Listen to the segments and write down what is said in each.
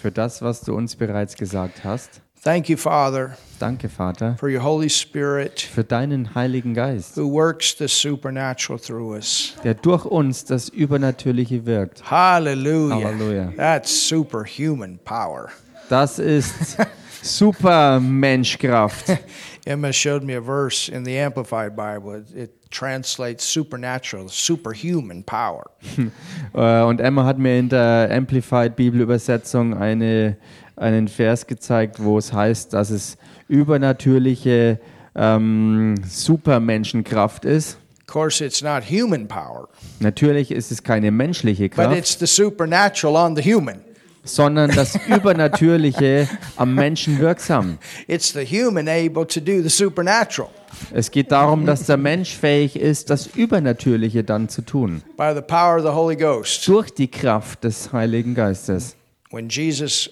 für das, was du uns bereits gesagt hast. Thank you, Father, Danke, Vater, for your Holy Spirit für deinen Heiligen Geist, who works the supernatural through us. der durch uns das Übernatürliche wirkt. Hallelujah. Hallelujah. That's superhuman power. Das ist super Menschkraft. Emma showed me a verse in the Amplified Bible. It, translates supernatural, superhuman power. Äh, Und Emma hat mir in der Amplified Bibelübersetzung eine, einen Vers gezeigt, wo es heißt, dass es übernatürliche ähm, Supermenschenkraft ist. Of course, it's not human power, Natürlich ist es keine menschliche but Kraft, it's the supernatural on the human. Sondern das Übernatürliche am Menschen wirksam. It's the human able to do the supernatural Es geht darum, dass der Mensch fähig ist, das Übernatürliche dann zu tun. by the power of the Holy Ghost. Durch die Kraft des Heiligen Geistes. When Jesus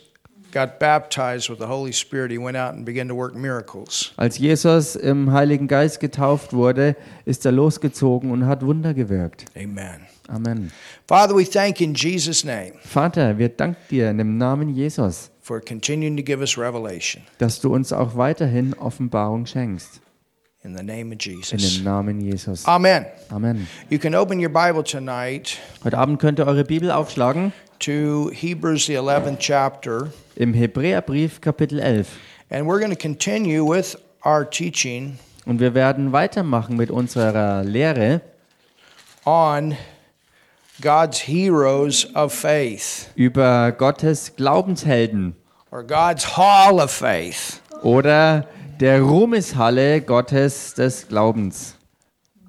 got baptized with the Holy Spirit, he went out and began to work miracles. Als Jesus im Heiligen Geist getauft wurde, ist er losgezogen und hat Wunder gewirkt. Amen. Amen. Father, we thank in Jesus' name Vater, wir danken dir in dem Namen Jesus, for continuing to give us revelation. dass du uns auch weiterhin Offenbarung schenkst. In the name of In Jesus. dem Namen Jesus. Amen. Amen. You can open your Bible tonight Heute Abend könnt ihr eure Bibel aufschlagen to Hebrews, the 11th chapter, im Hebräerbrief Kapitel 11. and we're going to continue with our teaching Und wir werden weitermachen mit unserer Lehre on God's heroes of faith über Gottes Glaubenshelden or God's hall of faith. oder der Ruhmeshalle Gottes des Glaubens.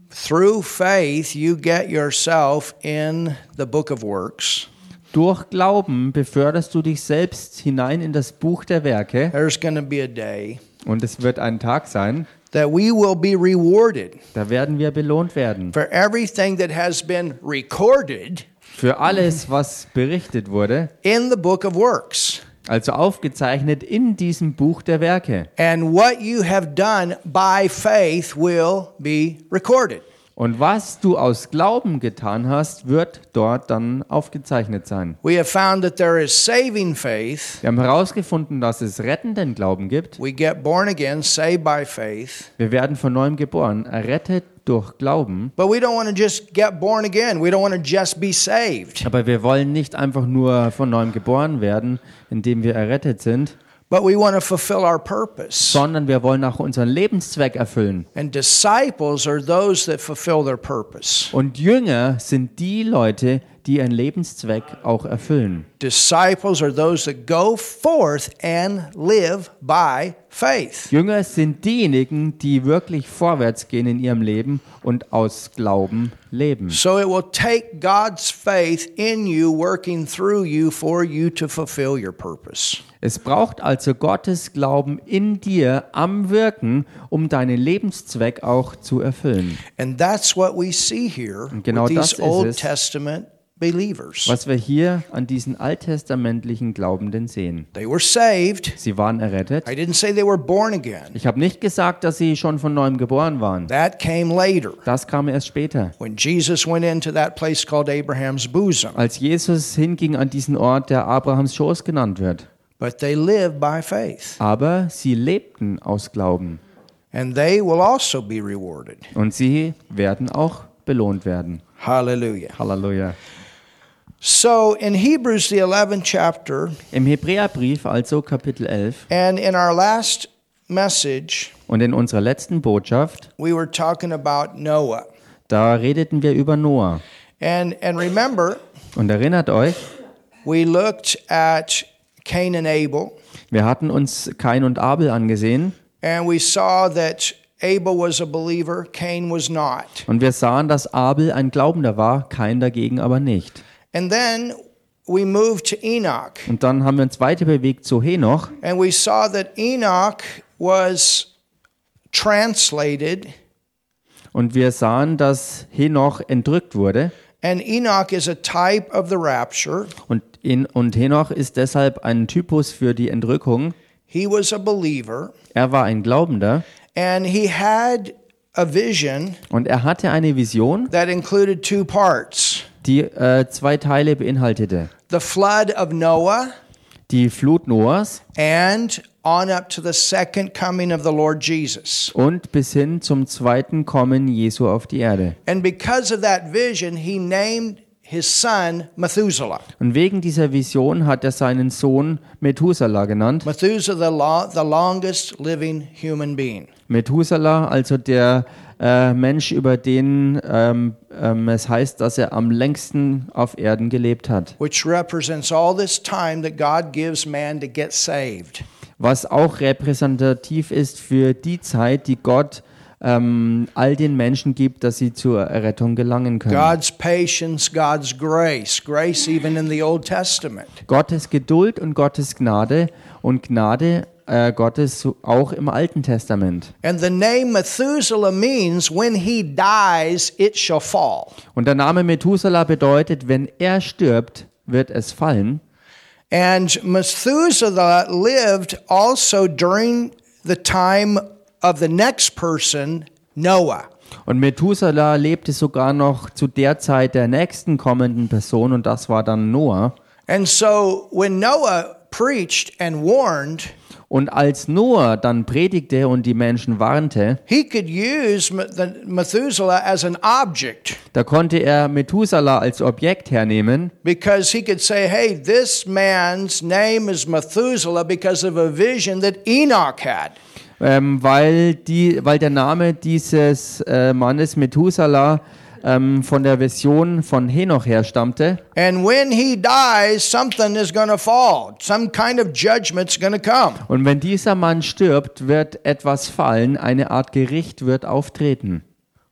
Through faith, you get yourself in the book of works. Durch Glauben beförderst du dich selbst hinein in das Buch der Werke There's going to be a day und es wird ein Tag sein, that we will be rewarded da werden wir belohnt werden. for everything that has been recorded Für alles, was berichtet wurde, in the book of works. also aufgezeichnet in diesem Buch der Werke. And what you have done by faith will be recorded. Und was du aus Glauben getan hast, wird dort dann aufgezeichnet sein. We have found that there is saving faith. Wir haben herausgefunden, dass es rettenden Glauben gibt. We get born again, saved by faith. Wir werden von neuem geboren, errettet durch Glauben. But we don't want to just get born again. We don't want to just be saved. Aber wir wollen nicht einfach nur von neuem geboren werden, indem wir errettet sind, But we want to fulfill our purpose. sondern wir wollen auch unseren Lebenszweck erfüllen. And disciples are those that fulfill their purpose. Und Jünger sind die Leute, die ihren Lebenszweck auch erfüllen. Disciples are those that go forth and live by faith. Jünger sind diejenigen, die wirklich vorwärts gehen in ihrem Leben und aus Glauben leben. So it will take God's faith in you, working through you for you to fulfill your purpose. Es braucht also Gottes Glauben in dir am Wirken, um deinen Lebenszweck auch zu erfüllen. And that's what we see here genau with das these ist Old es. Testament believers. Was wir hier an diesen alttestamentlichen Glaubenden sehen. They were saved. Sie waren errettet. I didn't say they were born again. Ich habe nicht gesagt, dass sie schon von neuem geboren waren. That came later Das kam erst später. when Jesus went into that place called Abraham's bosom. Als Jesus hinging an diesen Ort, der Abrahams Schoß genannt wird. But they lived by faith, Aber sie lebten aus Glauben. and they will also be rewarded. Und sie werden auch belohnt werden. Hallelujah. Halleluja. So in Hebrews, the 11th chapter, Im Hebräerbrief, also Kapitel 11, and in our last message, und in unserer letzten Botschaft, we were talking about Noah. da redeten wir über Noah. And, and remember, Und erinnert euch, we looked at Cain and Abel, wir hatten uns Kain und Abel angesehen and we saw that Abel was a believer, Cain was not. und wir sahen, dass Abel ein Glaubender war, Kain dagegen aber nicht. And then we moved to Enoch, Und dann haben wir uns weiter bewegt zu Henoch. And we saw that Enoch was translated, und wir sahen, dass Henoch entrückt wurde. And Enoch is a type of the rapture. und, in, und Henoch ist deshalb ein Typus für die Entrückung. He was a believer, Er war ein Glaubender. And he had a vision und er hatte eine Vision, that included two parts. Die äh, zwei Teile beinhaltete. the flood of Noah, die Flut Noahs and on up to the second coming of the Lord Jesus. und bis hin zum zweiten Kommen Jesu auf die Erde. And because of that vision, he named his son Methuselah. Und wegen dieser Vision hat er seinen Sohn Methuselah genannt. Methuselah, the, lo- the longest living human being. Methuselah, also der äh, Mensch, über den ähm, ähm, es heißt, dass er am längsten auf Erden gelebt hat. which represents all this time that God gives man to get saved. Was auch repräsentativ ist für die Zeit, die Gott ähm, all den Menschen gibt, dass sie zur Errettung gelangen können. God's patience, God's grace, grace even in the Old Testament. Gottes Geduld und Gottes Gnade und Gnade äh, Gottes auch im Alten Testament. And the name Methuselah means when he dies, it shall fall. Und der Name Methuselah bedeutet, wenn er stirbt, wird es fallen. And Methuselah lived also during the time of the next person, Noah. Und Methuselah lebte sogar noch zu der Zeit der nächsten kommenden Person und das war dann Noah. And so when Noah preached and warned, Und als Noah dann predigte und die Menschen warnte, he could use Me- the Methuselah as an object. da konnte er Methuselah als Objekt hernehmen because he could say, hey, this man's name is Methuselah because of a vision that Enoch had. ähm, weil, die, weil der Name dieses äh, Mannes Methuselah ähm, von der Vision von Henoch herstammte. And when he dies, something is going to fall. Some kind of judgment's going to come. Und wenn dieser Mann stirbt, wird etwas fallen, eine Art Gericht wird auftreten.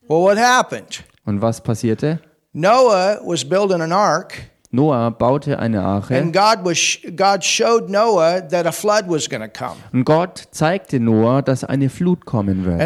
Well, what happened? Und was passierte? Noah was building an ark, Noah baute eine Arche and God was God showed Noah that a flood was going to come. und Gott zeigte Noah, dass eine Flut kommen wird.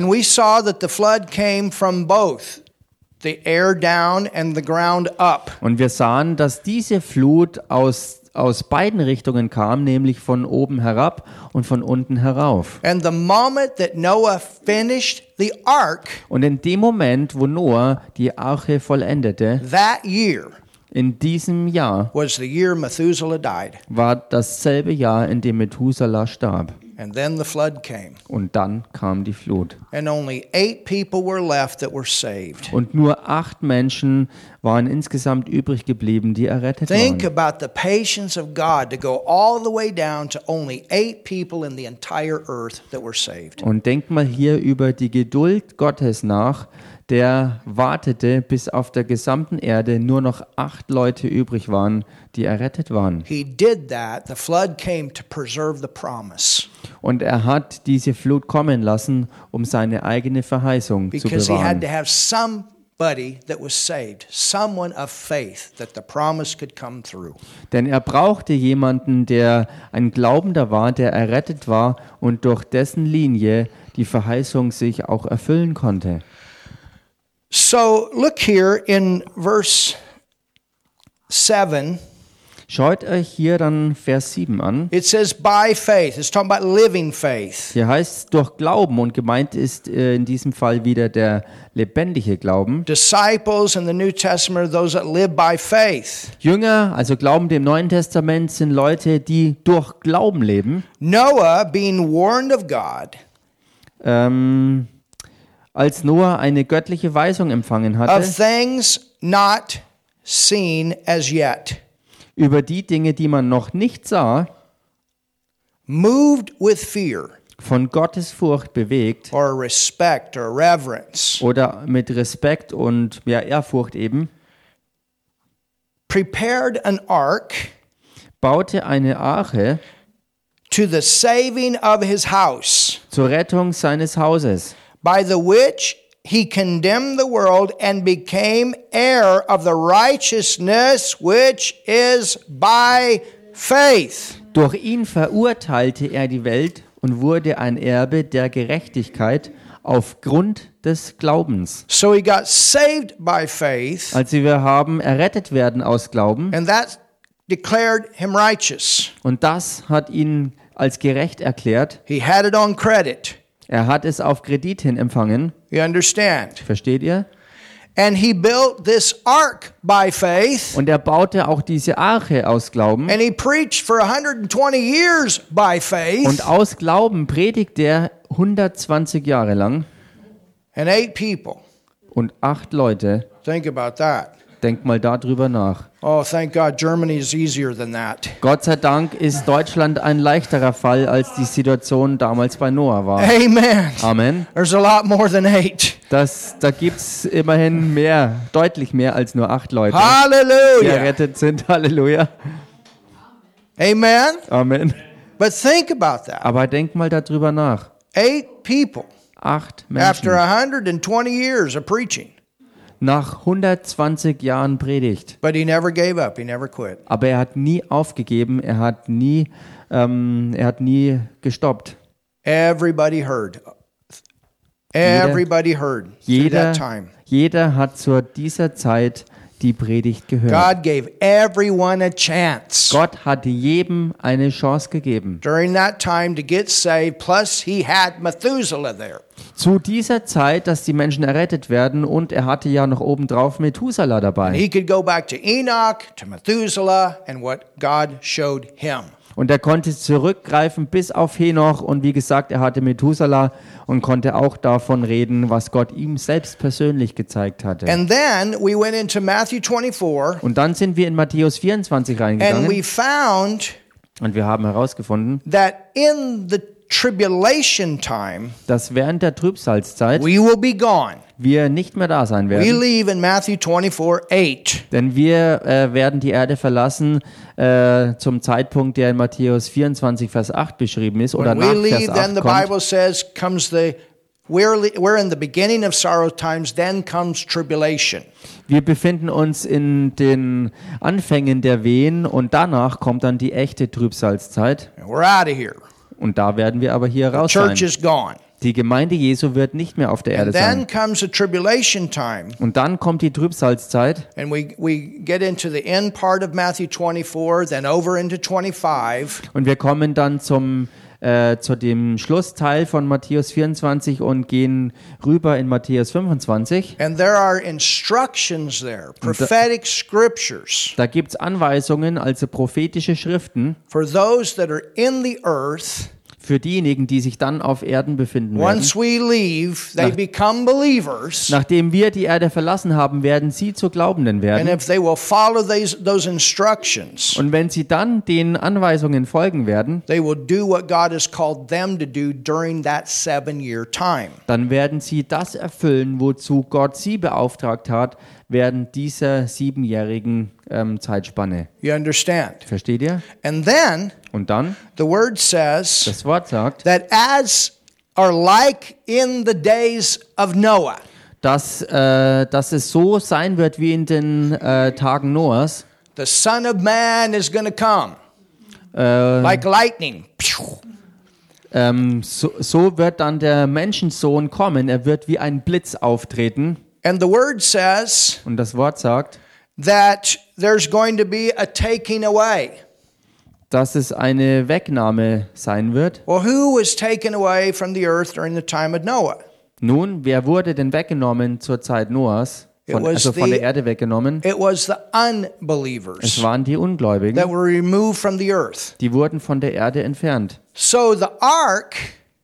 The air down and the ground up. Und wir sahen, dass diese Flut aus, aus beiden Richtungen kam, nämlich von oben herab und von unten herauf. And the moment that Noah finished the ark, Und in dem Moment, wo Noah die Arche vollendete, that year in diesem Jahr was the year Methuselah died. war dasselbe Jahr, in dem Methuselah starb. And then the flood came. Und dann kam die Flut. And only eight people were left that were saved. Und nur acht Menschen waren insgesamt übrig geblieben, die errettet Think waren. about the patience of God to go all the way down to only eight people in the entire earth that were saved. Und denkt mal hier über die Geduld Gottes nach, der wartete, bis auf der gesamten Erde nur noch acht Leute übrig waren, die errettet waren. Und er hat diese Flut kommen lassen, um seine eigene Verheißung zu bewahren. Denn er brauchte jemanden, der ein Glaubender war, der errettet war und durch dessen Linie die Verheißung sich auch erfüllen konnte. So look here in verse 7. Schaut euch hier dann Vers 7 an. It says, by faith. It's talking about living faith. Hier heißt durch Glauben und gemeint ist äh, in diesem Fall wieder der lebendige Glauben. Disciples in the New Testament are those that live by faith. Jünger, also Glauben im Neuen Testament, sind Leute, die durch Glauben leben. Noah, being warned of God Ähm, als Noah eine göttliche Weisung empfangen of hatte things not seen as yet, über die Dinge, die man noch nicht sah, moved with fear. von Gottes Furcht bewegt or respect or reverence, oder mit Respekt und ja, Ehrfurcht eben, prepared an ark baute eine Arche to the saving of his house, zur Rettung seines Hauses, by the which he condemned the world and became heir of the righteousness which is by faith. Durch ihn verurteilte er die Welt und wurde ein Erbe der Gerechtigkeit aufgrund des Glaubens. So he got saved by faith, Also wir haben errettet werden aus Glauben and that declared him righteous. und das hat ihn als gerecht erklärt. He had it on credit. Er hat es auf Kredit hin empfangen. You understand? Versteht ihr? And he built this ark by faith. Und er baute auch diese Arche aus Glauben. And he preached for 120 years by faith. Und aus Glauben predigt er 120 Jahre lang. And eight people. Und acht Leute. Think about that. Denk mal darüber nach. Oh, thank God Germany is easier than that. Gott sei Dank ist Deutschland ein leichterer Fall, als die Situation damals bei Noah war. Amen. Amen. There's a lot more than eight. Das, da gibt es immerhin mehr, deutlich mehr als nur acht Leute, die Hallelujah. errettet sind. Halleluja. Amen. Amen. But think about that. Aber denk mal darüber nach. Eight people Acht after Menschen 120 years of preaching. Nach 120 Jahren Predigt. But he never gave up. He never quit. Aber er hat nie aufgegeben, er hat nie, ähm, er hat nie gestoppt. Everybody heard. Everybody heard Jeder, time. jeder hat zu dieser Zeit die Predigt gehört. God gave everyone a chance Gott hat jedem eine Chance gegeben. during that time to get saved. Plus, he had Methuselah there. Zu dieser Zeit, dass die Menschen errettet werden und er hatte ja noch obendrauf Methuselah dabei. He could go back to Enoch, to Methuselah, and what God showed him. Und er konnte zurückgreifen bis auf Henoch und wie gesagt, er hatte Methuselah und konnte auch davon reden, was Gott ihm selbst persönlich gezeigt hatte. And then we went into Matthew 24, Und dann sind wir in Matthäus 24 and we reingegangen found und wir haben herausgefunden, that in the tribulation time, dass während der Trübsalzeit we will be gone. Wir nicht mehr da sein We werden. leave in Matthew 24 8. Denn wir äh, werden die Erde verlassen äh, zum Zeitpunkt, der in Matthäus 24, Vers 8 beschrieben ist oder When we nach Vers leave, then 8 the kommt. Bible says, comes the we're, le- we're in the beginning of sorrow times, then comes tribulation. Wir befinden uns in den Anfängen der Wehen und danach kommt dann die echte Trübsalzeit. And we're out of here. Und da werden wir aber hier raus Church sein. is gone. Die Gemeinde Jesu wird nicht mehr auf der Erde sein. comes the tribulation time. Und dann kommt die Trübsalzeit And we, we get into the end part of Matthew 24, then over into 25. und wir kommen dann zum äh, zu dem Schlussteil von Matthäus 24 und gehen rüber in Matthäus 25. And there are instructions there, prophetic scriptures Da gibt es Anweisungen, also prophetische Schriften for those that are in the earth. Für diejenigen, die sich dann auf Erden befinden werden. Once we leave, they Nach- become believers. Nachdem wir die Erde verlassen haben, werden sie zu Glaubenden And werden. if they will follow these, those instructions, Und wenn sie dann den Anweisungen folgen werden, dann werden sie das erfüllen, wozu Gott sie beauftragt hat, während dieser siebenjährigen ähm, Zeitspanne. You understand? Versteht ihr? And then Und dann, the word says das Wort sagt, that as are like in the days of Noah. dass, äh, dass es so sein wird wie in den äh, Tagen Noahs. The Son of Man is going to come Äh, like lightning. Ähm, so, so wird dann der Menschensohn kommen. Er wird wie ein Blitz auftreten. And the word says Und das Wort sagt, that there's going to be a taking away. dass es eine Wegnahme sein wird. Well, who was taken away from the earth during the time of Noah? Nun, wer wurde denn weggenommen zur Zeit Noahs? Von, also von der Erde weggenommen? It was the Es waren die that Ungläubigen. were removed from the earth. Die wurden von der Erde entfernt. So the ark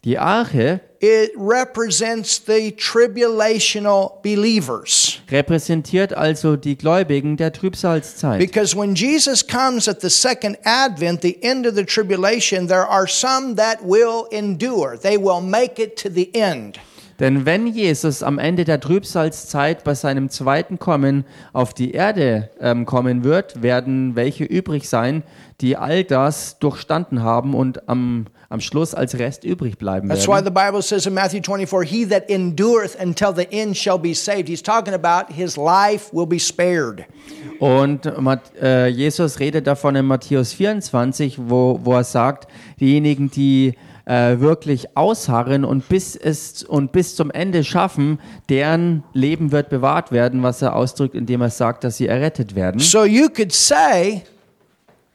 Die Arche it represents the tribulational believers. Repräsentiert also die Gläubigen der Trübsalzeit. Because when Jesus comes at the second advent, the end of the tribulation, there are some that will endure. They will make it to the end. Denn wenn Jesus am Ende der Trübsalzeit bei seinem zweiten Kommen auf die Erde ähm, kommen wird, werden welche übrig sein, die all das durchstanden haben und am, am Schluss als Rest übrig bleiben That's why werden. the Bible says in Matthew 24, He that endureth until the end shall be saved. He's talking about his life will be spared. Und äh, Jesus redet davon in Matthäus 24, wo, wo er sagt, diejenigen, die äh, wirklich ausharren und bis, es, und bis zum Ende schaffen, deren Leben wird bewahrt werden, was er ausdrückt, indem er sagt, dass sie errettet werden. So you could say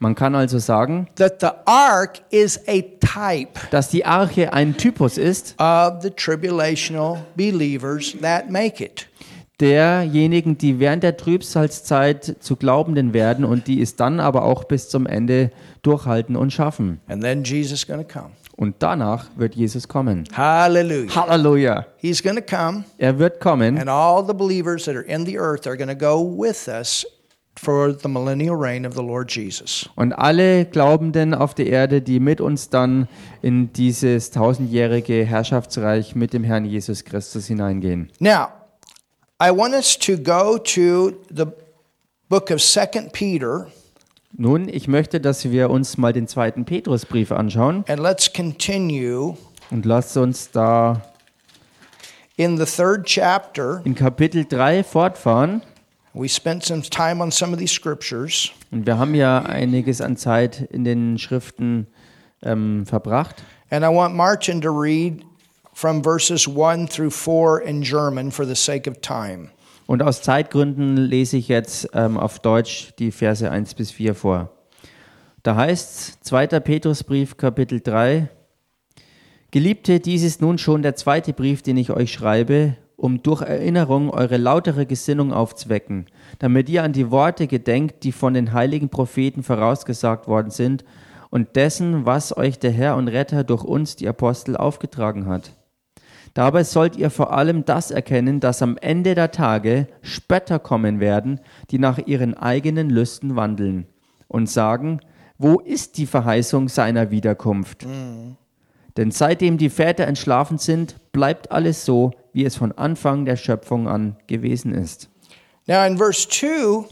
Man kann also sagen, dass die Arche ein Typus ist, of the tribulational believers that make it. derjenigen, die während der Trübsalzeit zu Glaubenden werden und die es dann aber auch bis zum Ende durchhalten und schaffen. And then Jesus is going to come. Und danach wird Jesus kommen. Hallelujah. Halleluja. Come, Er wird kommen and all the believers that are in the earth are going to go with us for the millennial reign of the Lord Jesus. und alle Glaubenden auf der Erde, die mit uns dann in dieses tausendjährige Herrschaftsreich mit dem Herrn Jesus Christus hineingehen. Now, I want us to go to the book of Second Peter, Nun, ich möchte, dass wir uns mal den zweiten Petrusbrief anschauen and let's continue und lasst uns da in the third chapter. in Kapitel 3 fortfahren. We spent some time on some of these scriptures, Und wir haben ja einiges an Zeit in den Schriften ähm, verbracht. and I want Martin to read from verses 1 through 4 in German for the sake of time. Und aus Zeitgründen lese ich jetzt ähm, auf Deutsch die Verse 1 bis 4 vor. Da heißt 2. Petrusbrief, Kapitel 3. Geliebte, dies ist nun schon der zweite Brief, den ich euch schreibe, um durch Erinnerung eure lautere Gesinnung aufzuwecken, damit ihr an die Worte gedenkt, die von den heiligen Propheten vorausgesagt worden sind, und dessen, was euch der Herr und Retter durch uns, die Apostel, aufgetragen hat. Dabei sollt ihr vor allem das erkennen, dass am Ende der Tage Spötter kommen werden, die nach ihren eigenen Lüsten wandeln und sagen, wo ist die Verheißung seiner Wiederkunft? Denn seitdem die Väter entschlafen sind, bleibt alles so, wie es von Anfang der Schöpfung an gewesen ist. Now, in verse 2,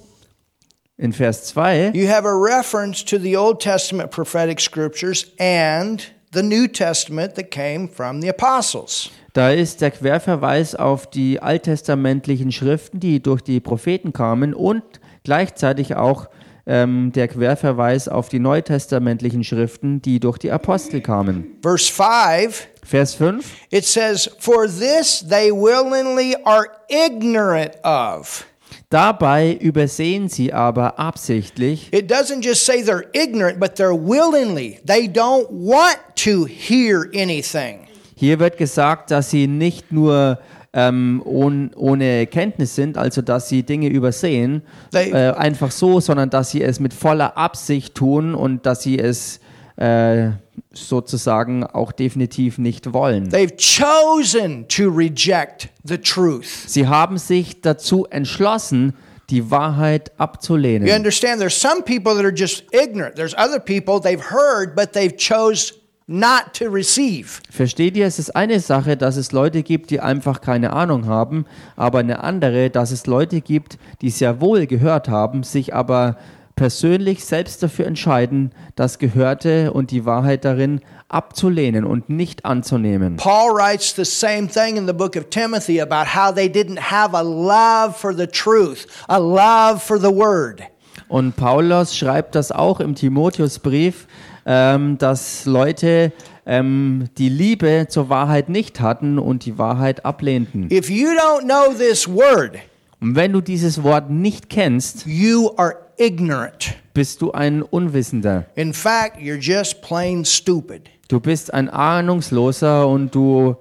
In Vers 2 you have a reference to the Old Testament prophetic scriptures and the New Testament that came from the apostles. Da ist der Querverweis auf die alttestamentlichen Schriften, die durch die Propheten kamen und gleichzeitig auch ähm, der Querverweis auf die neutestamentlichen Schriften, die durch die Apostel kamen. Verse 5, Vers 5. it says, For this they willingly are ignorant of. Dabei übersehen sie aber absichtlich, It doesn't just say they're ignorant, but they're willingly. They don't want to hear anything. hier wird gesagt, dass sie nicht nur ähm, ohn, ohne Kenntnis sind, also dass sie Dinge übersehen, äh, einfach so, sondern dass sie es mit voller Absicht tun und dass sie es äh, sozusagen auch definitiv nicht wollen. They've chosen to reject the truth. Sie haben sich dazu entschlossen, die Wahrheit You abzulehnen. understand? There's some people that are just ignorant. There's other people they've heard, but they've chose not to receive. Versteht ihr? Es ist eine Sache, dass es Leute gibt, die einfach keine Ahnung haben, aber eine andere, dass es Leute gibt, die sehr wohl gehört haben, sich aber persönlich selbst dafür entscheiden, das Gehörte und die Wahrheit darin abzulehnen und nicht anzunehmen. Paul writes the same thing in the book of Timothy about how they didn't have a love for the truth, a love for the word. Und Paulus schreibt das auch im Timotheusbrief, ähm, dass Leute ähm, die Liebe zur Wahrheit nicht hatten und die Wahrheit ablehnten. If you don't know this word, Und wenn du dieses Wort nicht kennst, you are ignorant. bist du ein Unwissender. In fact, you're just plain stupid. Du bist ein Ahnungsloser und du,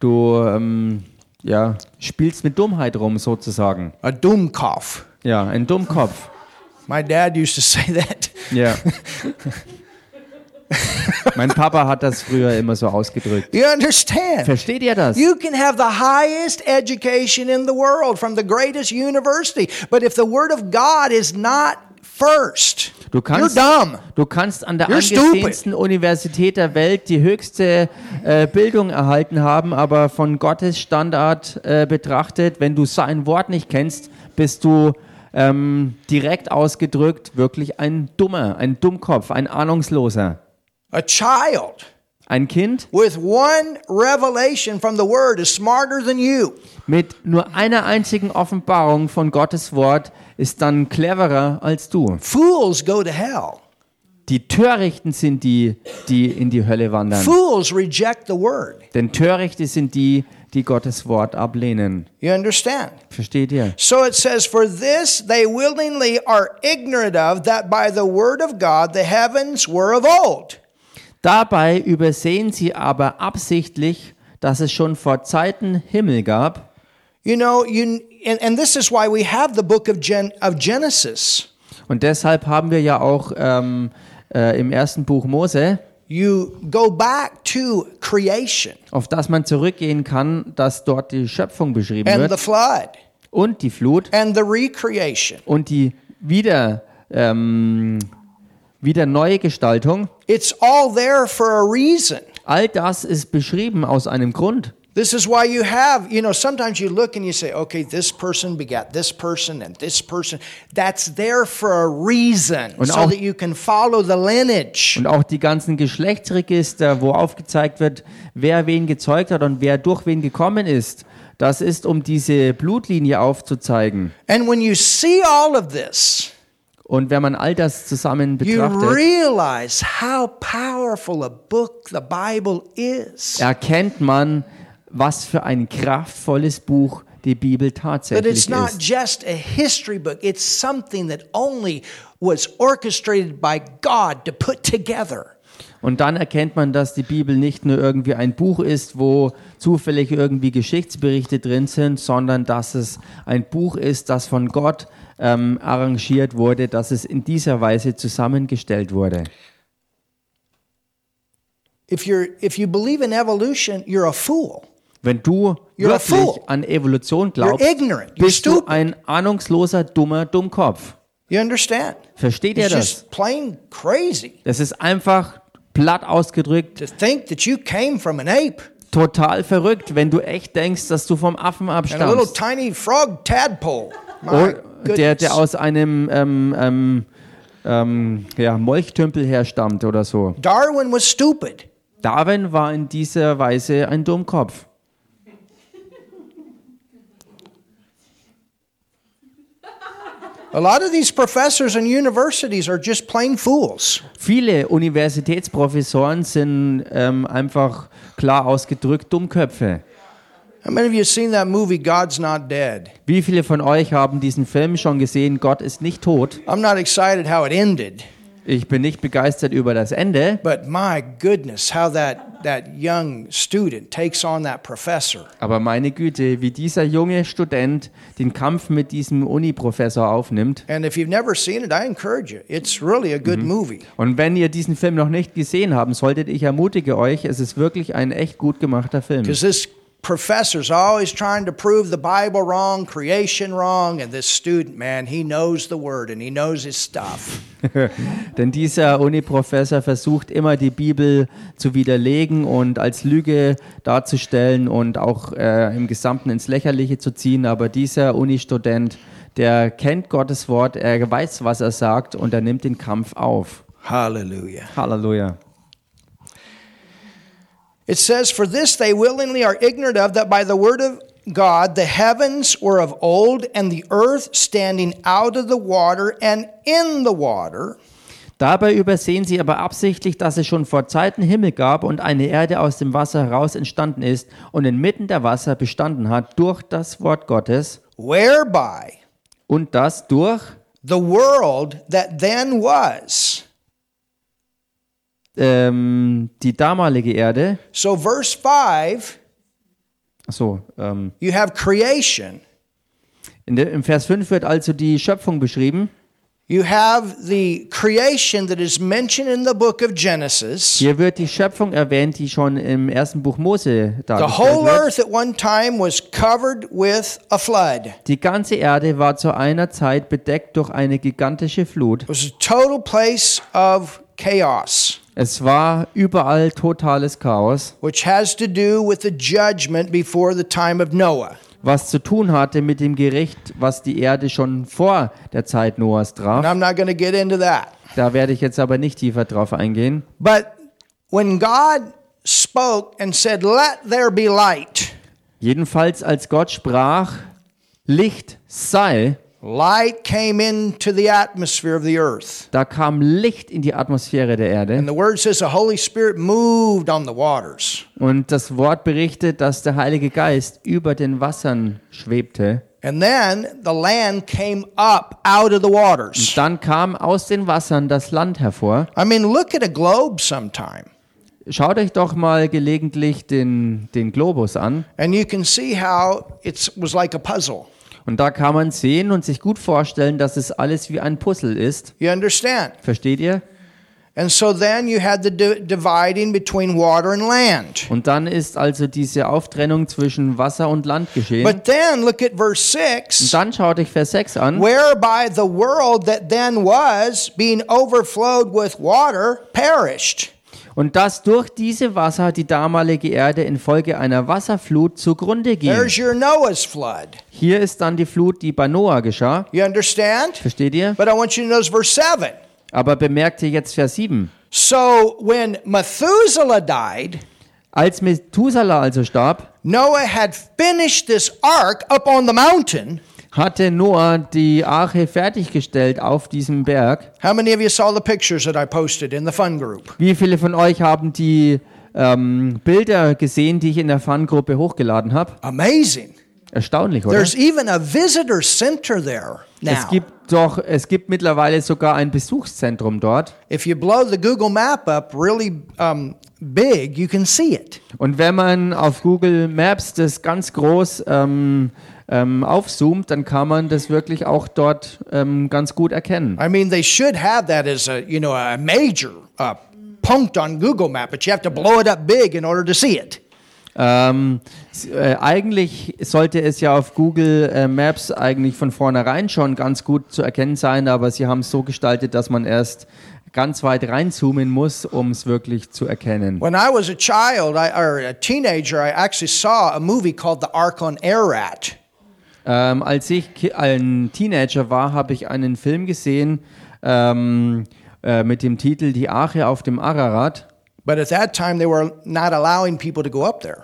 du ähm, ja, spielst mit Dummheit rum, sozusagen. A Dummkopf. Ja, ein Dummkopf. My dad used to say that. Ja. mein Papa hat das früher immer so ausgedrückt. You understand? Versteht ihr das? You can have the highest education in the world from the greatest university, but if the Word of God is not first, Du kannst, du kannst an der You're stupid. angesehensten Universität der Welt die höchste äh, Bildung erhalten haben, aber von Gottes Standard äh, betrachtet, wenn du sein Wort nicht kennst, bist du ähm, direkt ausgedrückt wirklich ein Dummer, ein Dummkopf, ein Ahnungsloser. A child Ein Kind with one revelation from the Word is smarter than you. mit nur einer einzigen Offenbarung von Gottes Wort ist dann cleverer als du. Fools go to hell. Die Törichten sind die, die in die Hölle wandern. Fools reject the Word. Denn Törichte sind die, die Gottes Wort ablehnen. You understand? Versteht ihr? So it says, For this they willingly are ignorant of, that by the word of God the heavens were of old. Dabei übersehen sie aber absichtlich, dass es schon vor Zeiten Himmel gab. You know, you and, and this is why we have the book of Gen, of Genesis. Und deshalb haben wir ja auch ähm, äh, im ersten Buch Mose, You go back to creation auf das man zurückgehen kann, dass dort die Schöpfung beschrieben and the wird flood und die Flut and the recreation. und die wieder, ähm, wieder neue Gestaltung. It's all there for a reason. All das ist beschrieben aus einem Grund. This is why you have, you know, sometimes you look and you say, okay, this person begat this person and this person. That's there for a reason Und so auch- that you can follow the lineage. Und auch die ganzen Geschlechtsregister, wo aufgezeigt wird, wer wen gezeugt hat und wer durch wen gekommen ist, das ist, um diese Blutlinie aufzuzeigen. And when you see all of this, Und wenn man all das zusammen betrachtet, realize how powerful a book the Bible is. erkennt man, was für ein kraftvolles Buch die Bibel tatsächlich ist. just a history book, it's something that only was orchestrated by God to put together. Und dann erkennt man, dass die Bibel nicht nur irgendwie ein Buch ist, wo zufällig irgendwie Geschichtsberichte drin sind, sondern dass es ein Buch ist, das von Gott ähm, arrangiert wurde, dass es in dieser Weise zusammengestellt wurde. If you're if you believe in evolution, you're a fool. Wenn du You're a wirklich fool. an Evolution glaubst, You're ignorant. You're bist du ein ahnungsloser, dummer Dummkopf. You understand? Versteht ihr das? just plain crazy Das ist einfach platt ausgedrückt to think that you came from an ape total verrückt, wenn du echt denkst, dass du vom Affen abstammst. Oh, der, der aus einem ähm, ähm, ähm, ja, Molchtümpel herstammt oder so. Darwin was stupid. Darwin war in dieser Weise ein Dummkopf. A lot of these professors in universities are just plain fools. Viele Universitätsprofessoren sind ähm, einfach klar ausgedrückt Dummköpfe. Wie viele von euch haben diesen Film schon gesehen? Gott ist nicht tot. I'm not excited how it ended, Ich bin nicht begeistert über das Ende, but my goodness, how that, that young student takes on that professor. aber meine Güte, wie dieser junge Student den Kampf mit diesem Uni-Professor aufnimmt. And if you've never seen it, I encourage you. It's really a good movie. Und wenn ihr diesen Film noch nicht gesehen haben solltet, ich ermutige euch, es ist wirklich ein echt gut gemachter Film. Because this professor's always trying to prove the Bible wrong, creation wrong, and this student, man, he knows the word and he knows his stuff. Denn dieser Uni-Professor versucht immer die Bibel zu widerlegen und als Lüge darzustellen und auch äh, im Gesamten ins Lächerliche zu ziehen. Aber dieser Uni-Student, der kennt Gottes Wort, er weiß, was er sagt und er nimmt den Kampf auf. Hallelujah. Halleluja. It says, For this they willingly are ignorant of, that by the word of God the heavens were of old, and the earth standing out of the water and in the water, Dabei übersehen sie aber absichtlich, dass es schon vor Zeiten Himmel gab und eine Erde aus dem Wasser heraus entstanden ist und inmitten der Wasser bestanden hat durch das Wort Gottes whereby und das durch the world that then was. Ähm, die damalige Erde. So, verse 5, So, ähm, you have creation, in der, im Vers 5 wird also die Schöpfung beschrieben. you have the creation that is mentioned in the book of Genesis. Hier wird die Schöpfung erwähnt, die schon im ersten Buch Mose The dargestellt whole wird. earth at one time was covered with a flood. Die ganze Erde war zu einer Zeit bedeckt durch eine gigantische Flut. It was a total place of chaos, Es war überall totales Chaos, which has to do with the judgment before the time of Noah. was zu tun hatte mit dem Gericht, was die Erde schon vor der Zeit Noahs And traf. I'm not going to get into that. Da werde ich jetzt aber nicht tiefer drauf eingehen. But when God spoke and said, Let there be light, Jedenfalls, als Gott sprach, Licht sei, light came into the atmosphere of the earth. da kam Licht in die Atmosphäre der Erde. And the word says the Holy Spirit moved on the waters. Und das Wort berichtet, dass der Heilige Geist über den Wassern schwebte. And then the land came up out of the waters. Dann kam aus den Wassern das Land hervor. I mean, look at a globe sometime. Schaut euch doch mal gelegentlich den, den Globus an. And you can see how it was like a puzzle. Und da kann man sehen und sich gut vorstellen, dass es alles wie ein Puzzle ist. You understand? Versteht ihr? And so then you had the di- dividing between water and land. Und dann ist also diese Auftrennung zwischen Wasser und Land geschehen. But then look at verse Und 6 dann schaut euch Vers 6 an. whereby the world that then was, being overflowed with water, perished. Und dass durch diese Wasser die damalige Erde infolge einer Wasserflut zugrunde ging. There's your Noah's flood. Hier ist dann die Flut, die bei Noah geschah. You understand? Versteht ihr? But I want you to notice verse 7. Aber bemerkt ihr jetzt Vers 7. So when Methuselah died, Als Methuselah also starb, Noah had finished this ark up on the mountain. Hatte Noah die Arche fertiggestellt auf diesem Berg. How many of you saw the pictures that I posted in the fun group? Wie viele von euch haben die ähm, Bilder gesehen, die ich in der Fun-Gruppe hochgeladen habe? Amazing. Erstaunlich, oder? There's even a visitor center there now. Es gibt doch, es gibt mittlerweile sogar ein Besuchszentrum dort. If you blow the Google map up really um, big, you can see it. Und wenn man auf Google Maps das ganz groß ähm, ähm, aufzoomt, dann kann man das wirklich auch dort ähm, ganz gut erkennen. I mean, they should have that as a you know a major uh, punct on Google Map, but you have to blow it up big in order to see it. Ähm, äh, eigentlich sollte es ja auf Google äh, Maps eigentlich von vornherein schon ganz gut zu erkennen sein, aber sie haben es so gestaltet, dass man erst ganz weit reinzoomen muss, um es wirklich zu erkennen. When I was a child I, or a teenager, I actually saw a movie called The Ark on Ararat. Ähm, als ich ein Teenager war, habe ich einen Film gesehen ähm, äh, mit dem Titel Die Arche auf dem Ararat. But at that time, they were not allowing people to go up there.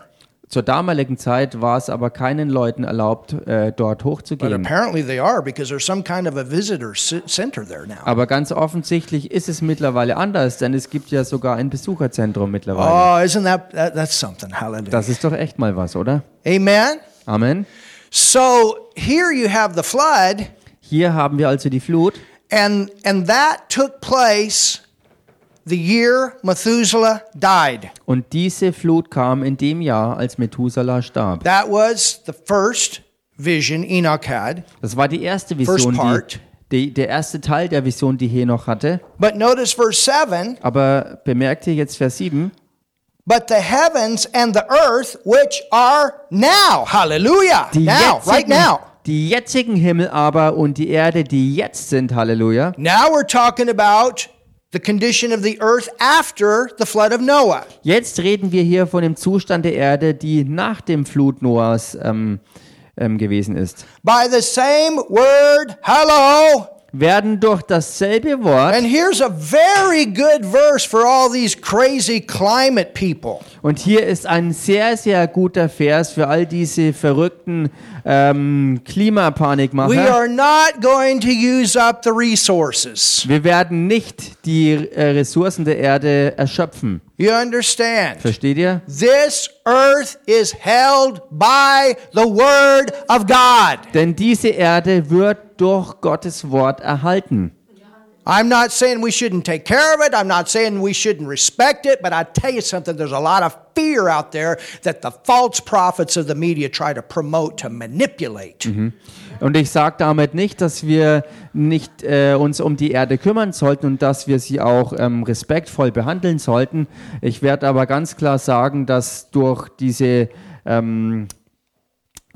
Zur damaligen Zeit war es aber keinen Leuten erlaubt, äh, dort hochzugehen. apparently they are because there's some kind of a visitor c- center there now. Aber ganz offensichtlich ist es mittlerweile anders, denn es gibt ja sogar ein Besucherzentrum mittlerweile. Oh, isn't that, that that's something? Hallelujah. Das ist doch echt mal was, oder? Amen. Amen. So here you have the flood, Hier haben wir also die Flut and and that took place the year Methuselah died. und diese Flut kam in dem Jahr, als Methuselah starb. That was the first vision Enoch had. Das war die erste First Vision, die, die, der erste Teil der Vision, die Henoch hatte. But notice verse 7 Aber bemerkt ihr jetzt Vers 7? But the heavens and the earth, which are now, hallelujah, Die now, right now. die jetzigen Himmel aber und die Erde, die jetzt sind, Halleluja. Now we're talking about the condition of the earth after the flood of Noah. Jetzt reden wir hier von dem Zustand der Erde, die nach dem Flut Noahs ähm, ähm, gewesen ist. By the same word, hello. Werden durch dasselbe Wort, And here's a very good verse for all these crazy climate people. und hier ist ein sehr, sehr guter Vers für all diese verrückten ähm, We Klimapanikmacher. are not going to use up the resources. Wir werden nicht die äh, Ressourcen der Erde erschöpfen. You understand? Versteht ihr? This earth is held by the word of God. Denn diese Erde wird durch Gottes Wort erhalten. I'm not saying we shouldn't take care of it. I'm not saying we shouldn't respect it, but I tell you something, there's a lot of fear out there that the false prophets of the media try to promote to manipulate. Und ich sage damit nicht, dass wir nicht äh, uns um die Erde kümmern sollten und dass wir sie auch ähm, respektvoll behandeln sollten. Ich werde aber ganz klar sagen, dass durch diese ähm,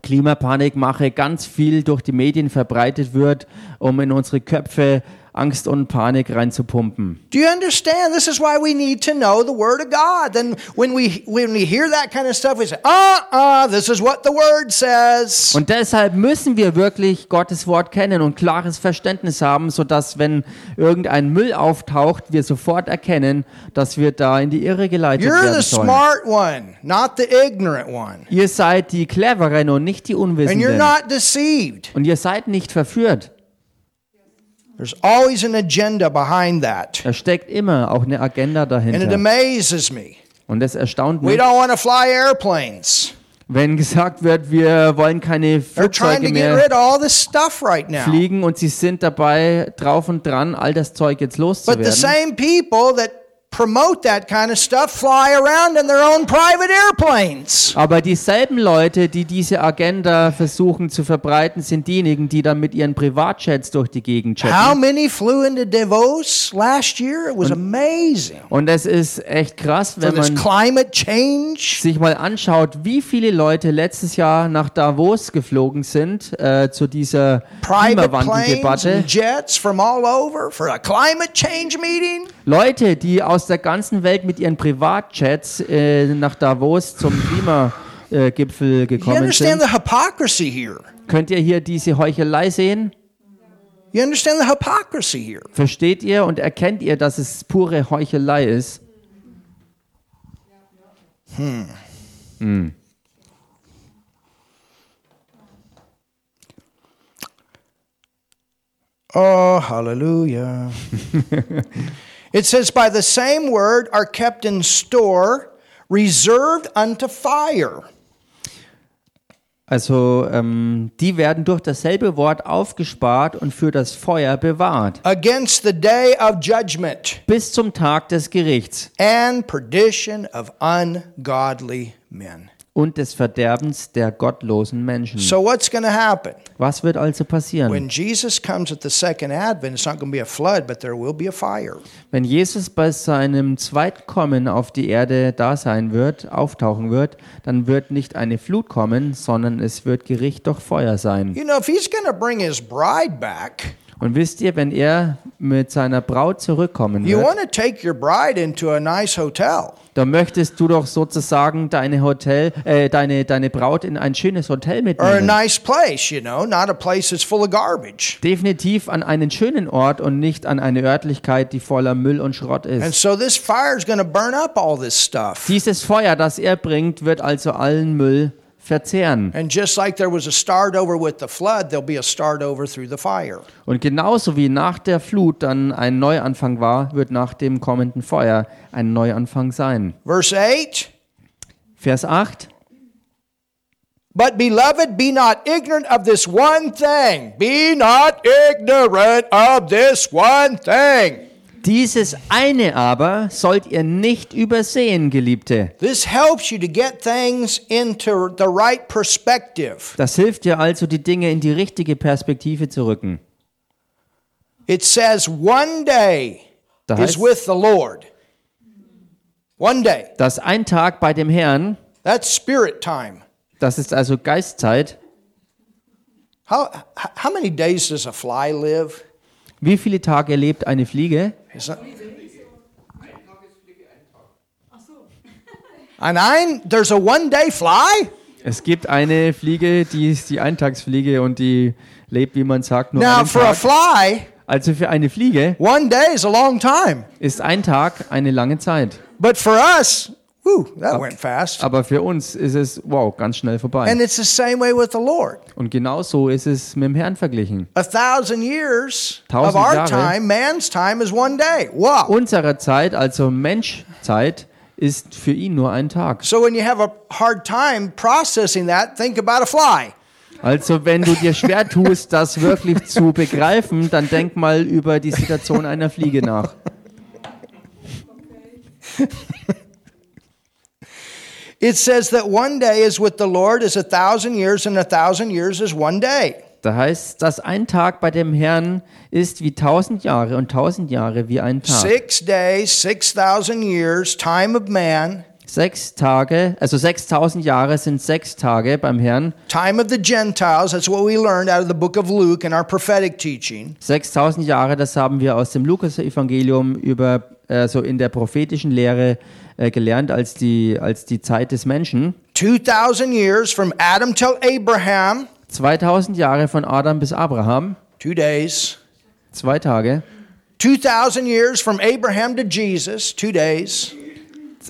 Klimapanikmache ganz viel durch die Medien verbreitet wird, um in unsere Köpfe Angst und Panik reinzupumpen. Do you understand? This is why we need to know the word of God. Then when we when we hear that kind of stuff, we say, "Uh-uh, this is what the word says." Und deshalb müssen wir wirklich Gottes Wort kennen und klares Verständnis haben, sodass wenn irgendein Müll auftaucht, wir sofort erkennen, dass wir da in die Irre geleitet You're werden the sollen. smart one, not the ignorant one. Ihr seid die Cleveren und nicht die And you're Unwissenden. not deceived. Und ihr seid nicht verführt. There's always an agenda behind that. Da steckt immer auch eine Agenda And it dahinter. amazes me. Und das erstaunt We mich, don't want to fly airplanes. wenn gesagt wird, wir wollen keine Flugzeuge to get mehr rid of all this stuff right now. fliegen und sie sind dabei drauf und dran, all das Zeug jetzt But the loszuwerden. Promote that kind of stuff fly around in their own private airplanes. Aber dieselben Leute, die diese Agenda versuchen zu verbreiten, sind diejenigen, die dann mit ihren Privatjets durch die Gegend How chatten. many flew into Davos last year? It was amazing. Und es ist echt krass, wenn this man climate change. sich mal anschaut, wie viele Leute letztes Jahr nach Davos geflogen sind äh, zu dieser Klimawandeldebatte. and jets from all over for a climate change meeting. Leute, die aus der ganzen Welt mit ihren Privatjets äh, nach Davos zum Klimagipfel You gekommen understand sind. the hypocrisy here. Könnt ihr hier diese Heuchelei sehen? You understand the hypocrisy here. Versteht ihr und erkennt ihr, dass es pure Heuchelei ist? Oh, hallelujah. it says, By the same word are kept in store, reserved unto fire. Also ähm, die werden durch dasselbe Wort aufgespart und für das Feuer bewahrt, against the day of judgment bis zum Tag des Gerichts and perdition of ungodly men. Und des Verderbens der gottlosen Menschen. So, what's going to happen? Was wird also passieren? When Jesus comes at the second advent, it's not going to be a flood, but there will be a fire. Wenn Jesus bei seinem Zweitkommen auf die Erde da sein wird, auftauchen wird, dann wird nicht eine Flut kommen, sondern es wird Gericht durch Feuer sein. You know, if he's going to bring his bride back, Und wisst ihr, wenn er mit seiner Braut zurückkommen you wird, want to take your bride into a nice hotel. dann möchtest du doch sozusagen deine Hotel, äh, deine, deine Braut in ein schönes Hotel Or a mitnehmen. nice place, you know, not a place that's full of garbage. Definitiv an einen schönen Ort und nicht an eine Örtlichkeit, die voller Müll und Schrott And ist. so this fire is going to burn up all this stuff. Dieses Feuer, das er bringt, wird also allen Müll verzehren. And just like there was a start over with the flood, there'll be a start over through the fire. Und genauso wie nach der Flut dann ein Neuanfang war, wird nach dem kommenden Feuer ein Neuanfang sein. Verse 8 Vers 8. But beloved, be not ignorant of this one thing. Be not ignorant of this one thing. Dieses eine aber sollt ihr nicht übersehen, Geliebte. This helps you to get things into the right perspective. Das hilft dir also, die Dinge in die richtige Perspektive zu rücken. It says, one day Da is heißt, with the Lord. One day. dass ein Tag bei dem Herrn, That's spirit time. das ist also Geistzeit. How, how many days does a fly live? Wie viele Tage lebt eine Fliege? And ein, there's a one day fly? Es gibt eine Fliege, die ist die Eintagsfliege und die lebt, wie man sagt, nur Now, einen for a Tag. fly, Also für eine Fliege one day is a long time. ist ein Tag eine lange Zeit. But for us, whew, that went fast. Aber für uns ist es, wow, ganz schnell vorbei. And it's the same way with the Lord. Und genau so ist es mit dem Herrn verglichen. A thousand years of Tausend our Jahre. time, man's time is one day. Wow. Unsere Zeit, also Menschzeit, ist für ihn nur ein Tag. So when you have a hard time processing that, think about a fly. Also wenn du dir schwer tust, das wirklich zu begreifen, dann denk mal über die Situation einer Fliege nach. It says that one day is with the Lord is a thousand years, and a thousand years is one day. Da heißt, dass ein Tag bei dem Herrn ist wie tausend Jahre und tausend Jahre wie ein Tag. Six days, 6,000 years, time of man, Sechs Tage, also 6000 Jahre sind sechs Tage beim Herrn. time of the Gentiles. That's what we learned out of the book of Luke in our prophetic teaching. 6000 Jahre, das haben wir aus dem Lukas-Evangelium über, also in der prophetischen Lehre äh, gelernt als die, als die Zeit des Menschen. 2,000 years from Adam till Abraham, 2000 Jahre von Adam bis Abraham, two days. zwei Tage. 2,000 years from Abraham to Jesus, two days.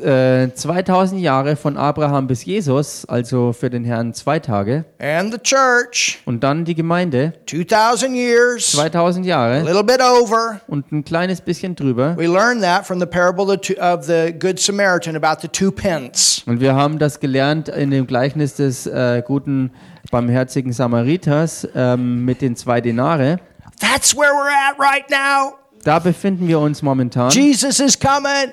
Äh, 2000 Jahre von Abraham bis Jesus, also für den Herrn zwei Tage. And the church, Und dann die Gemeinde, 2,000 years, 2000 a Jahre little bit over. und ein kleines bisschen drüber. We learned that from the parable of the two- of the Good Samaritan about the two pence. Und wir haben das gelernt in dem Gleichnis des äh, guten, barmherzigen Samariters ähm, mit den zwei Denare. That's where we're at right now. Da befinden wir uns momentan. Jesus is coming.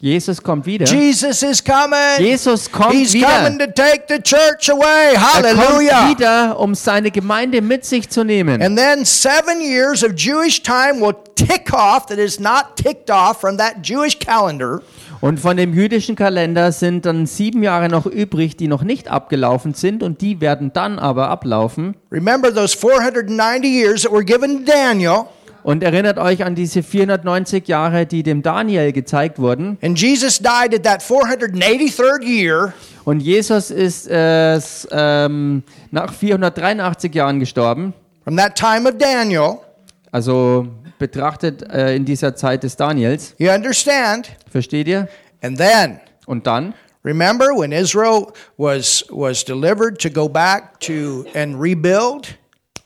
Jesus kommt wieder. Jesus is coming. Jesus kommt He's wieder. coming to take the church away. Er kommt Hallelujah. wieder, um seine Gemeinde mit sich zu nehmen. And then seven years of Jewish time will tick off that is not ticked off from that Jewish calendar. Und von dem jüdischen Kalender sind dann sieben Jahre noch übrig, die noch nicht abgelaufen sind und die werden dann aber ablaufen. Remember those 490 years that were given to Daniel. Und erinnert euch an diese 490 Jahre, die dem Daniel gezeigt wurden. And Jesus died at that 483rd year. Und Jesus ist äh, ähm, nach 483 Jahren gestorben. From that time of Daniel, Also betrachtet äh, in dieser Zeit des Daniels. you understand? Versteht ihr? And then, Und dann, remember when Israel was was delivered to go back to and rebuild?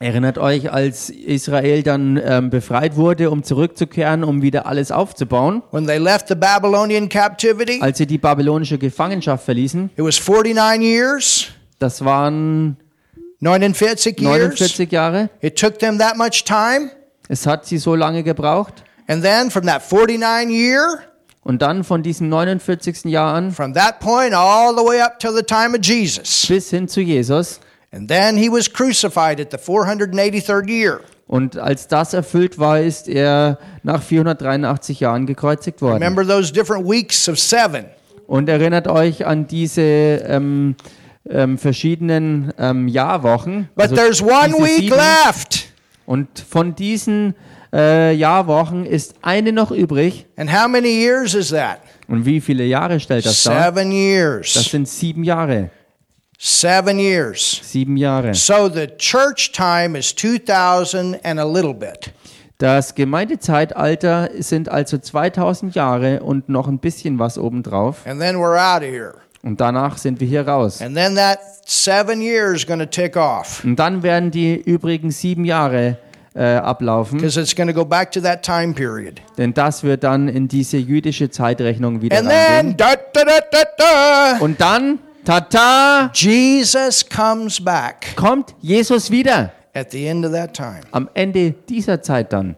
Erinnert euch, als Israel dann ähm, befreit wurde, um zurückzukehren, um wieder alles aufzubauen. When they left the Babylonian captivity, Als sie die babylonische Gefangenschaft verließen, it was 49 years, das waren 49 years. 49 Jahre. It took them that much time. Es hat sie so lange gebraucht. And then from that 49 year, Und dann von diesem 49. Jahr an from that point all the way up till the time of Jesus. bis hin zu Jesus. And then he was crucified at the 483rd year. Und als das erfüllt war, ist er nach 483 Jahren gekreuzigt worden. Remember those different weeks of seven. Und erinnert euch an diese ähm, ähm, verschiedenen ähm, Jahrwochen. But Also there's one week sieben. left. Und von diesen äh, Jahrwochen ist eine noch übrig. And how many years is that? Und wie viele Jahre stellt das dar? Seven Das years. sind sieben Jahre. Seven years. Sieben Jahre. So the church time is 2000 and a little bit. Das Gemeindezeitalter sind also 2000 Jahre und noch ein bisschen was obendrauf. And then we're out of here. Und danach sind wir hier raus. And then that seven years going to tick off Und dann werden die übrigen sieben Jahre äh, ablaufen, because it's going to go back to that time period. denn das wird dann in diese jüdische Zeitrechnung wieder And reingehen. then, da, da, da, da, da, Und dann, tata, Jesus comes back kommt Jesus wieder. at the end of that time. Am Ende dieser Zeit dann,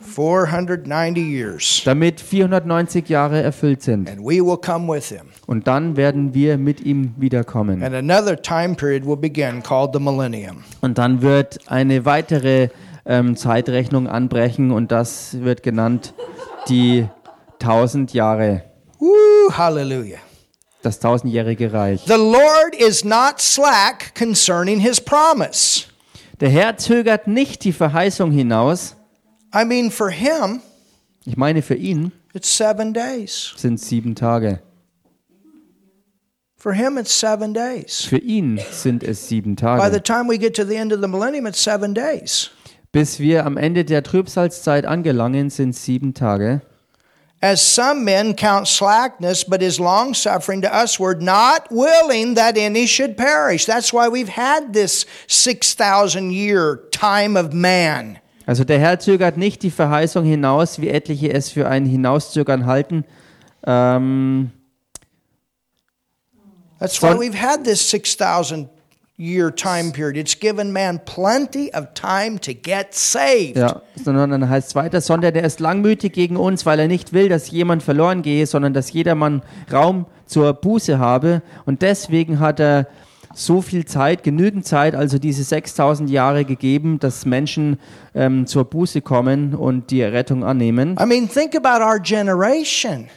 490 years. damit 490 Jahre erfüllt sind. And we will come with him. Und dann werden wir mit ihm wiederkommen. And another time period will begin called the millennium. Und dann wird eine weitere ähm, Zeitrechnung anbrechen und das wird genannt die 1000 Jahre, Woo, hallelujah. Das tausendjährige Reich. The Lord is not slack concerning his promise. Der Herr zögert nicht die Verheißung hinaus. I mean, for him, Ich meine, für ihn it's seven days. sind sieben Tage. For him, it's seven days. Für ihn sind es sieben By the Tage. time we get to the end of the millennium, it's seven days. Bis wir am Ende der Trübsalzeit angelangen, sind sieben Tage. As some men count slackness, but is long suffering to usward, not willing that any should perish. That's why we've had this 6,000 year time of man. Also der Herr zögert nicht die Verheißung hinaus, wie etliche es für ein Hinauszögern halten. Ähm, That's why we've had this 6,000 year time period. It's given man plenty of time to get saved. ja, sondern dann heißt es weiter, sondern der ist langmütig gegen uns, weil er nicht will, dass jemand verloren gehe, sondern dass jedermann Raum zur Buße habe. Und deswegen hat er so viel Zeit, genügend Zeit, also diese 6000 Jahre gegeben, dass Menschen ähm, zur Buße kommen und die Rettung annehmen. I mean, think about our generation.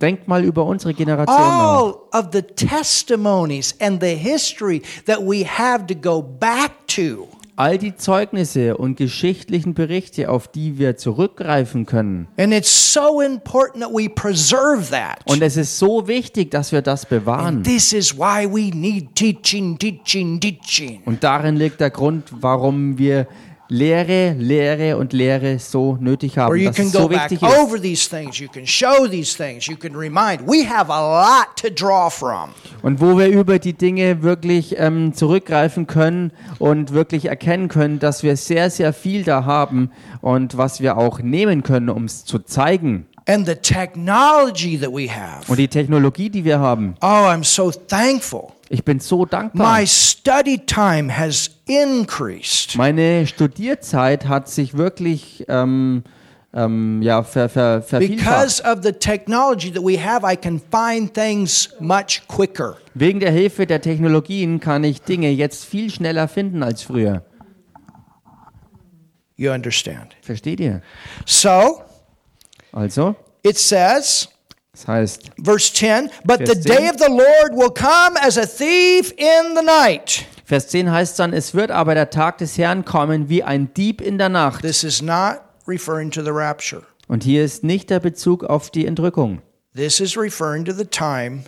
Denkt mal über unsere Generation nach. All of the testimonies and the history that we have to go back to. All die Zeugnisse und geschichtlichen Berichte, auf die wir zurückgreifen können. And it's so important that we preserve that. Und es ist so wichtig, dass wir das bewahren. This is why we need teaching, teaching, teaching. Und darin liegt der Grund, warum wir Lehre, Lehre und Lehre so nötig haben. Dass es so wichtig ist. over these things, you can show these things, you can remind. We have a lot to draw from. Und wo wir über die Dinge wirklich ähm, zurückgreifen können und wirklich erkennen können, dass wir sehr, sehr viel da haben und was wir auch nehmen können, um es zu zeigen. And the technology that we have. Und die Technologie, die wir haben. Oh, I'm so thankful. Ich bin so dankbar. My study time has increased. Meine Studierzeit hat sich wirklich ähm, ähm, ja, ver, ver, vervielfacht. Because of the technology that we have, I can find things much quicker. Wegen der Hilfe der Technologien kann ich Dinge jetzt viel schneller finden als früher. You understand? Versteht ihr? So, Also, it says, das heißt, verse 10, but the Vers 10. day of the Lord will come as a thief in the night. Vers 10 heißt dann, es wird aber der Tag des Herrn kommen wie ein Dieb in der Nacht. This is not referring to the rapture. Und hier ist nicht der Bezug auf die Entrückung, This is referring to the time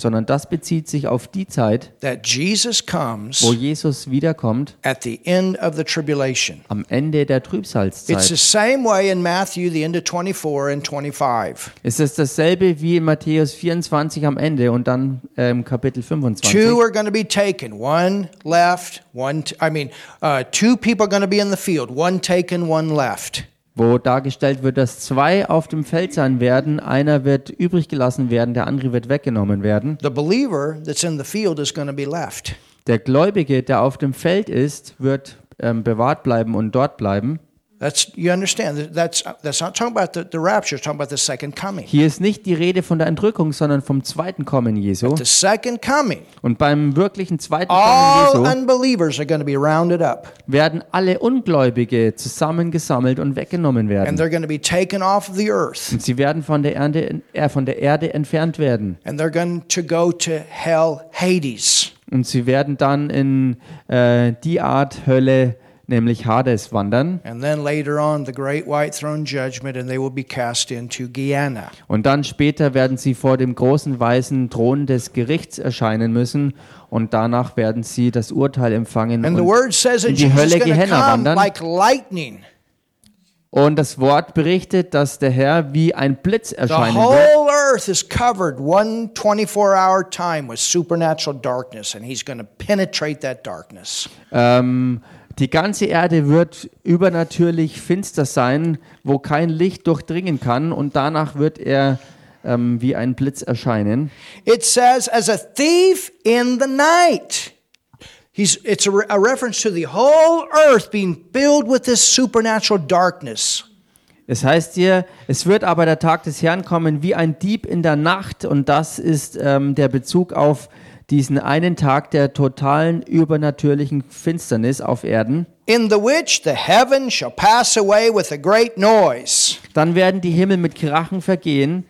sondern das bezieht sich auf die Zeit, that Jesus comes wo Jesus wiederkommt, at the end of the tribulation. am Ende der It's the Trübsalzeit. same way in Matthew, the end of 24 and 25. Es ist dasselbe wie in Matthäus 24 am Ende und dann ähm, Kapitel 25. Two are going to be taken, one left, one, t- I mean, uh, two people are going to be in the field, one taken, one left. Wo dargestellt wird, dass zwei auf dem Feld sein werden, einer wird übrig gelassen werden, der andere wird weggenommen werden. The believer that's in the field is going to be left. Der Gläubige, der auf dem Feld ist, wird ähm, bewahrt bleiben und dort bleiben. That's you understand. That's that's not talking about the, the rapture. It's talking about the second coming. Hier ist nicht die Rede von der Entrückung, sondern vom zweiten Kommen Jesu. The second coming, Und beim wirklichen zweiten Kommen all Jesu unbelievers are going to be rounded up, werden alle Ungläubige zusammengesammelt und weggenommen and werden. they're going to be taken off the earth, Und sie werden von der, Erde, äh, von der Erde entfernt werden. and they're going to go to hell, Hades. Und sie werden dann in äh, die Art Hölle, nämlich Hades, wandern. And then later on, the great white throne judgment, and they will be cast into Gehenna. Und dann später werden sie vor dem großen weißen Thron des Gerichts erscheinen müssen. Und danach werden sie das Urteil empfangen. Und, that in die Hölle Gehenna wandern. like lightning. und das Wort berichtet, dass der Herr wie ein Blitz erscheinen wird. whole earth is covered one 24-hour time with supernatural darkness, and he's going to penetrate that darkness. Ähm, die ganze Erde wird übernatürlich finster sein, wo kein Licht durchdringen kann. Und danach wird er ähm, wie ein Blitz erscheinen. It says, as a thief in the night. He's, it's a, a reference to the whole earth being filled with this supernatural darkness. Es heißt hier, es wird aber der Tag des Herrn kommen wie ein Dieb in der Nacht. Und das ist ähm, der Bezug auf diesen einen Tag der totalen übernatürlichen Finsternis auf Erden. In the which the heavens shall pass away with a great noise, Dann werden die Himmel mit Krachen vergehen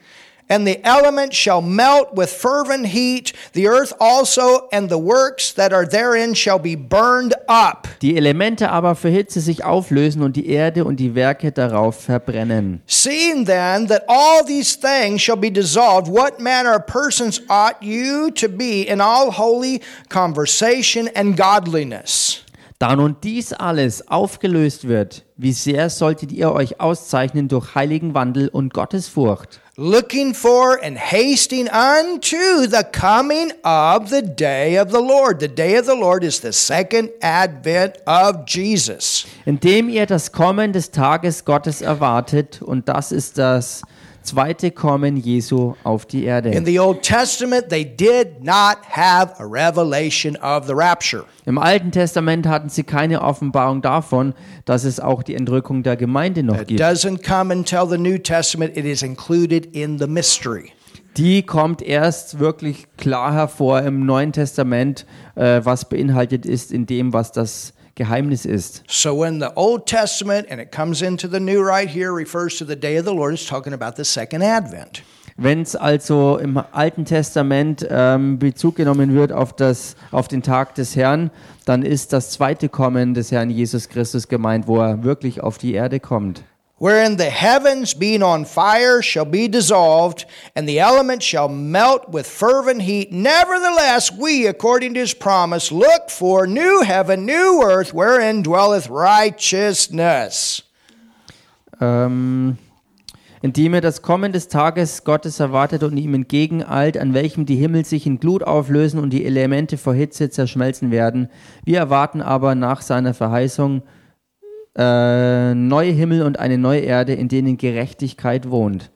and the elements shall melt with fervent heat, the earth also and the works that are therein shall be burned up. Die Elemente aber für Hitze sich auflösen und die Erde und die Werke darauf verbrennen. Seeing then that all these things shall be dissolved, what manner of persons ought you to be in all holy conversation and godliness? Da nun dies alles aufgelöst wird, wie sehr solltet ihr euch auszeichnen durch heiligen Wandel und Gottesfurcht, Looking for and hasting unto the coming of the day of the Lord. The day of the Lord is the second advent of Jesus. indem ihr das Kommen des Tages Gottes erwartet, und das ist das zweite Kommen Jesu auf die In Erde. the Old Testament, they did not have a revelation of the rapture. Im Alten Testament hatten sie keine Offenbarung davon, dass es auch die Entrückung der Gemeinde noch gibt. doesn't come until the New Testament, it is included in the mystery. Die kommt erst wirklich klar hervor im Neuen Testament, äh, was beinhaltet ist in dem, was das Geheimnis ist. So when the Old Testament and it comes into the New right here refers to the day of the Lord, it's talking about the second advent. Wenn es also im Alten Testament ähm, Bezug genommen wird auf, das, auf den Tag des Herrn, dann ist das zweite Kommen des Herrn Jesus Christus gemeint, wo er wirklich auf die Erde kommt. Wherein the heavens being on fire shall be dissolved, and the elements shall melt with fervent heat. Nevertheless, we, according to his promise, look for new heaven, new earth, wherein dwelleth righteousness. Ähm, indem ihr das Kommen des Tages Gottes erwartet und ihm entgegeneilt, an welchem die Himmel sich in Glut auflösen und die Elemente vor Hitze zerschmelzen werden. Wir erwarten aber nach seiner Verheißung äh, neue Himmel und eine neue Erde, in denen Gerechtigkeit wohnt.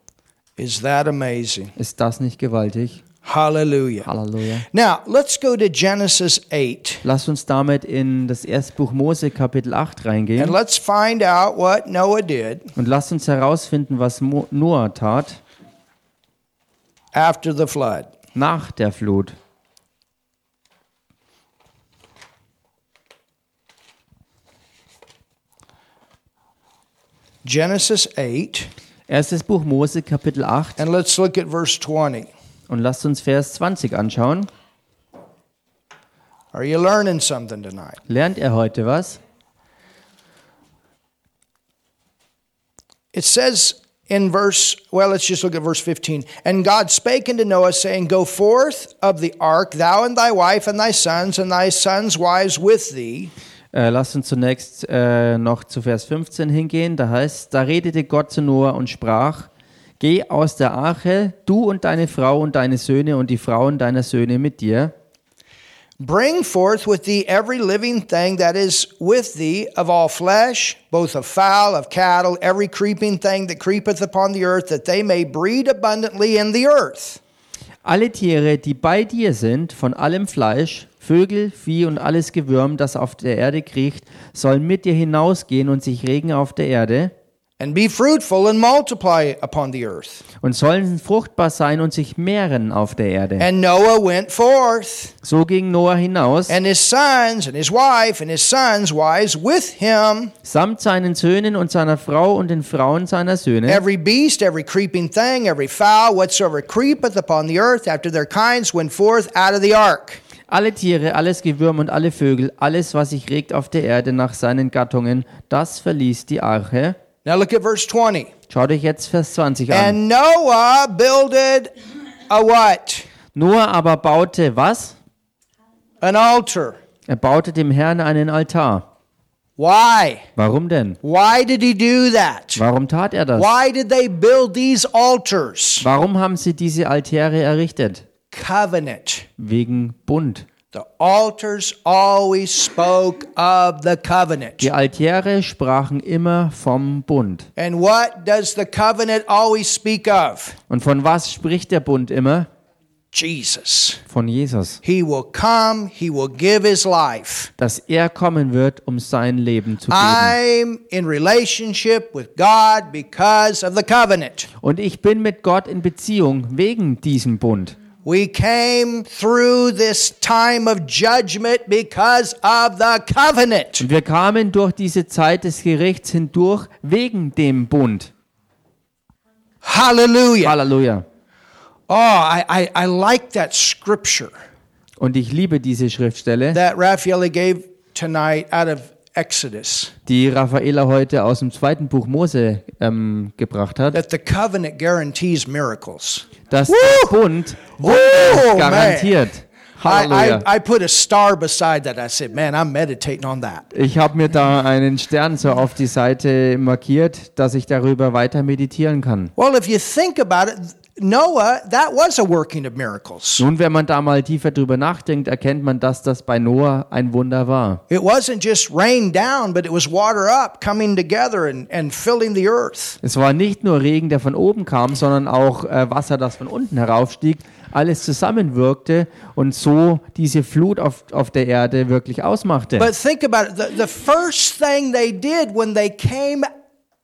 Is that amazing? Ist das nicht gewaltig? Hallelujah. Halleluja. Now, let's go to Genesis 8 Lasst uns damit in das erste Buch Mose Kapitel 8 and reingehen let's find out what Noah did und lasst uns herausfinden, was Mo Noah tat after the flood. nach der Flut. Genesis 8, Erstes Buch Mose Kapitel 8 and let's look at verse 20. und lasst uns Vers 20 anschauen. Are you learning something tonight? Lernt ihr heute was? It says in verse, well, let's just look at verse 15. And God spake unto Noah, saying, Go forth of the ark, thou and thy wife and thy sons, and thy sons' wives with thee. Äh, lasst uns zunächst äh, noch zu Vers 15 hingehen. Da heißt, da redete Gott zu Noah und sprach, Geh aus der Arche, du und deine Frau und deine Söhne und die Frauen deiner Söhne mit dir. Bring forth with thee every living thing that is with thee of all flesh, both of fowl, of cattle, every creeping thing that creepeth upon the earth, that they may breed abundantly in the earth. Alle Tiere, die bei dir sind, von allem Fleisch, Vögel, Vieh und alles Gewürm, das auf der Erde kriecht, sollen mit dir hinausgehen und sich regen auf der Erde And be fruitful and multiply upon the earth. und sollen fruchtbar sein und sich mehren auf der Erde. And Noah went forth, So ging Noah hinaus, and his sons, and his wife, and his sons' wives with him, samt seinen Söhnen und seiner Frau und den Frauen seiner Söhne. every beast, every creeping thing, every fowl, whatsoever creepeth upon the earth after their kinds went forth out of the ark. Alle Tiere, alles Gewürm und alle Vögel, alles, was sich regt auf der Erde nach seinen Gattungen, das verließ die Arche. Now look at verse 20. Schaut euch jetzt Vers 20 an. And Noah builded a what? Noah aber baute was? An altar. Er baute dem Herrn einen Altar. Why? Warum denn? Why did he do that? Warum tat er das? Why did they build these altars? Warum haben sie diese Altäre errichtet? Covenant. Wegen Bund. The altars always spoke of the covenant. Die Altäre sprachen immer vom Bund. And what does the covenant always speak of? Und von was spricht der Bund immer? Jesus. Von Jesus. He will come, he will give his life. Dass er kommen wird, um sein Leben zu geben. I'm in relationship with God because of the covenant. Und ich bin mit Gott in Beziehung wegen diesem Bund. We came through this time of judgment because of the covenant. Und wir kamen durch diese Zeit des Gerichts hindurch wegen dem Bund. Hallelujah. Halleluja. Oh, I, I, I like that scripture Und ich liebe diese Schriftstelle, that Raphael gave tonight out of Exodus. die Raffaela heute aus dem zweiten Buch Mose ähm, gebracht hat, That the covenant guarantees miracles. dass Woo! der Bund Wunder garantiert. I, Halleluja. I, I put a star beside that. I said, man, I'm meditating on that. Ich habe mir da einen Stern so auf die Seite markiert, dass ich darüber weiter meditieren kann. Well, if you think about it, Noah, that was a working of miracles. Nun, wenn man da mal tiefer drüber nachdenkt, erkennt man, dass das bei Noah ein Wunder war. It wasn't just rain down, but it was water up coming together and, and filling the earth. Es war nicht nur Regen, der von oben kam, sondern auch äh, Wasser, das von unten heraufstieg, alles zusammenwirkte und so diese Flut auf, auf der Erde wirklich ausmachte. But think about it. The, the first thing they did when they came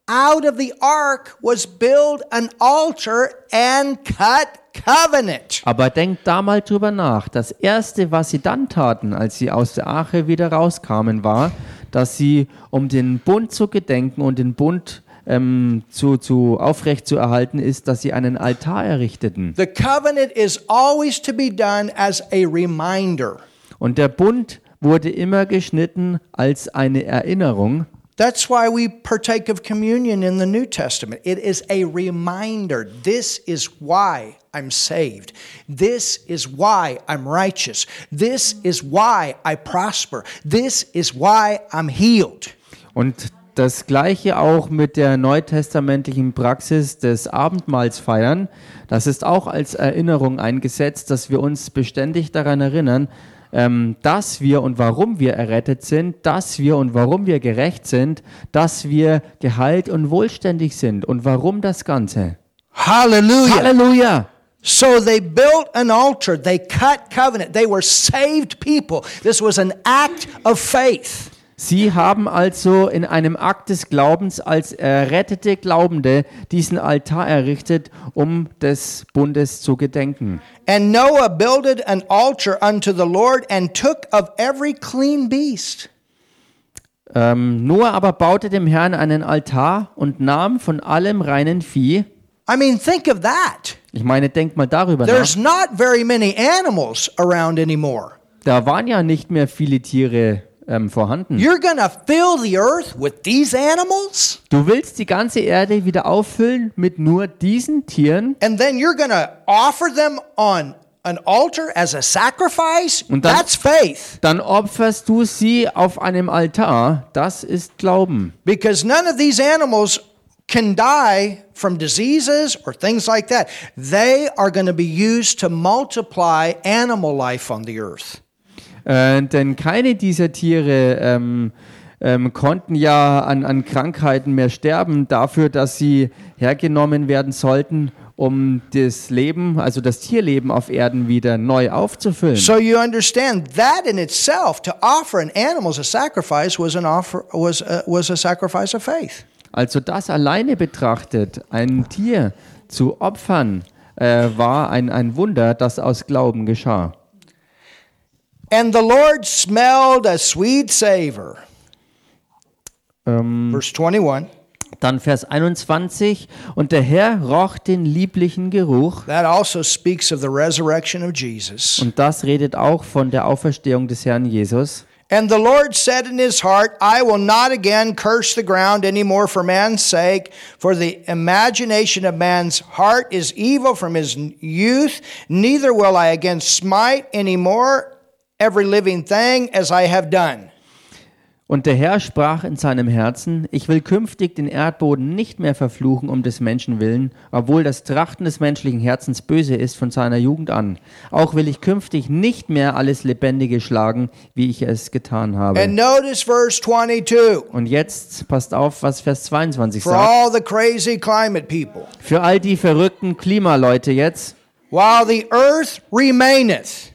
out of the ark was build an altar and cut covenant. Aber denkt da mal drüber nach. Das erste, was sie dann taten, als sie aus der Arche wieder rauskamen, war, dass sie, um den Bund zu gedenken und den Bund ähm, zu, zu aufrecht zu erhalten, ist, dass sie einen Altar errichteten. The covenant is always to be done as a reminder. Und der Bund wurde immer geschnitten als eine Erinnerung. That's why we partake of communion in the New Testament. It is a reminder. This is why I'm saved. This is why I'm righteous. This is why I prosper. This is why I'm healed. Und das gleiche auch mit der neutestamentlichen Praxis des Abendmahls feiern. Das ist auch als Erinnerung eingesetzt, dass wir uns beständig daran erinnern, ähm, dass wir und warum wir errettet sind, dass wir und warum wir gerecht sind, dass wir geheilt und wohlständig sind und warum das Ganze. Hallelujah. Halleluja! So they built an altar. They cut covenant. They were saved people. This was an act of faith. Sie haben also in einem Akt des Glaubens als errettete Glaubende diesen Altar errichtet, um des Bundes zu gedenken. And Noah builded an altar unto the Lord and took of every clean beast. Ähm, Noah aber baute dem Herrn einen Altar und nahm von allem reinen Vieh. I mean, think of that. Ich meine, denk mal darüber There's nach. not very many animals around anymore. Da waren ja nicht mehr viele Tiere ähm, vorhanden. You're to fill the earth with these animals? Du willst die ganze Erde wieder auffüllen mit nur diesen Tieren? And then you're to offer them on an altar as a sacrifice? Und dann- That's faith. Dann opferst du sie auf einem Altar. Das ist Glauben. Because none of these animals can die from diseases or things like that. They are going to be used to multiply animal life on the earth. Äh, denn keine dieser Tiere ähm, ähm, konnten ja an, an Krankheiten mehr sterben, dafür, dass sie hergenommen werden sollten, um das Leben, also das Tierleben auf Erden wieder neu aufzufüllen. So you understand that in itself, to offer an animal a sacrifice was an offer was a, was a sacrifice of faith. Also das alleine betrachtet, ein Tier zu opfern, äh, war ein, ein Wunder, das aus Glauben geschah. And the Lord smelled a sweet savor. Ähm, Verse 21. dann Vers 21, und der Herr roch den lieblichen Geruch. That also speaks of the resurrection of Jesus. Und das redet auch von der Auferstehung des Herrn Jesus. And the Lord said in his heart, I will not again curse the ground any more for man's sake, for the imagination of man's heart is evil from his youth, neither will I again smite any more every living thing as I have done. Und der Herr sprach in seinem Herzen, ich will künftig den Erdboden nicht mehr verfluchen um des Menschen willen, obwohl das Trachten des menschlichen Herzens böse ist von seiner Jugend an. Auch will ich künftig nicht mehr alles Lebendige schlagen, wie ich es getan And habe. notice verse 22. Und jetzt passt auf, was Vers 22 For sagt. all the crazy climate people, Für all die verrückten Klimaleute jetzt, while the earth remaineth.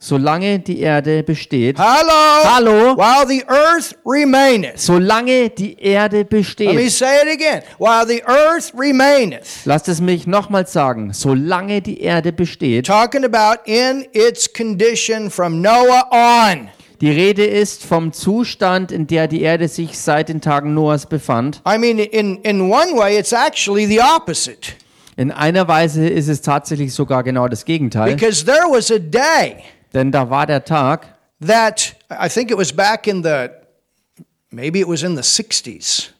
Solange die Erde besteht, Hello. Hallo. While the earth remaineth. solange die Erde Let me besteht, say it again. While the earth remaineth. lasst es mich nochmals sagen, solange die Erde besteht, Talking about in its condition from Noah on. Die Rede ist vom Zustand, in der die Erde sich seit den Tagen Noahs befand. I mean, in, in one way, it's actually the opposite. In einer Weise ist es tatsächlich sogar genau das Gegenteil, Because there was a day denn da war der Tag, that, I think it was back in the, maybe it was in the 60s,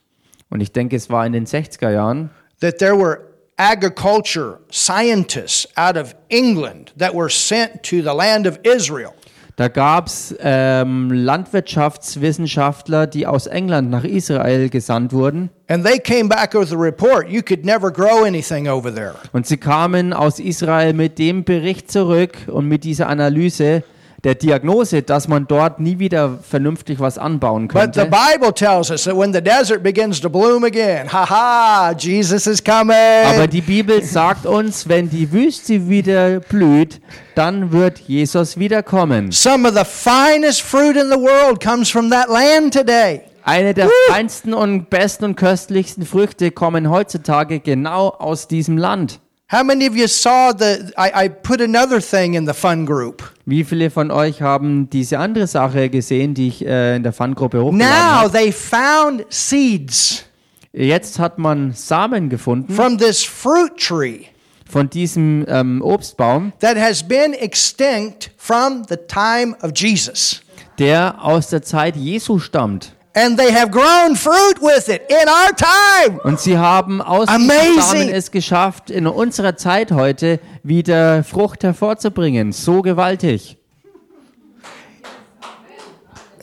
und ich denke, es war in den 60er Jahren, that there were agriculture scientists out of England that were sent to the land of Israel. Da gab es ähm, Landwirtschaftswissenschaftler, die aus England nach Israel gesandt wurden. And they came back with a report you could never grow anything over there. Und sie kamen aus Israel mit dem Bericht zurück und mit dieser Analyse der Diagnose, dass man dort nie wieder vernünftig was anbauen But the könnte. Bible tells us that when the desert begins to bloom again, ha ha, Jesus is coming. Aber die Bibel sagt uns, wenn die Wüste wieder blüht, dann wird Jesus wiederkommen. Some of the finest fruit in the world comes from that land today. Eine der feinsten und besten und köstlichsten Früchte kommen heutzutage genau aus diesem Land. How many of you saw the? I, I put another thing in the fun group. Wie viele von euch haben diese andere Sache gesehen, die ich äh, in der Fun-Gruppe hochgeladen Now habe? they found seeds Jetzt hat man Samen gefunden from this fruit tree von diesem ähm, Obstbaum, that has been extinct from the time of Jesus. der aus der Zeit Jesu stammt. And they have grown fruit with it in our time. Und sie haben aus Amazing. Samen es geschafft, in unserer Zeit heute wieder Frucht hervorzubringen. So gewaltig.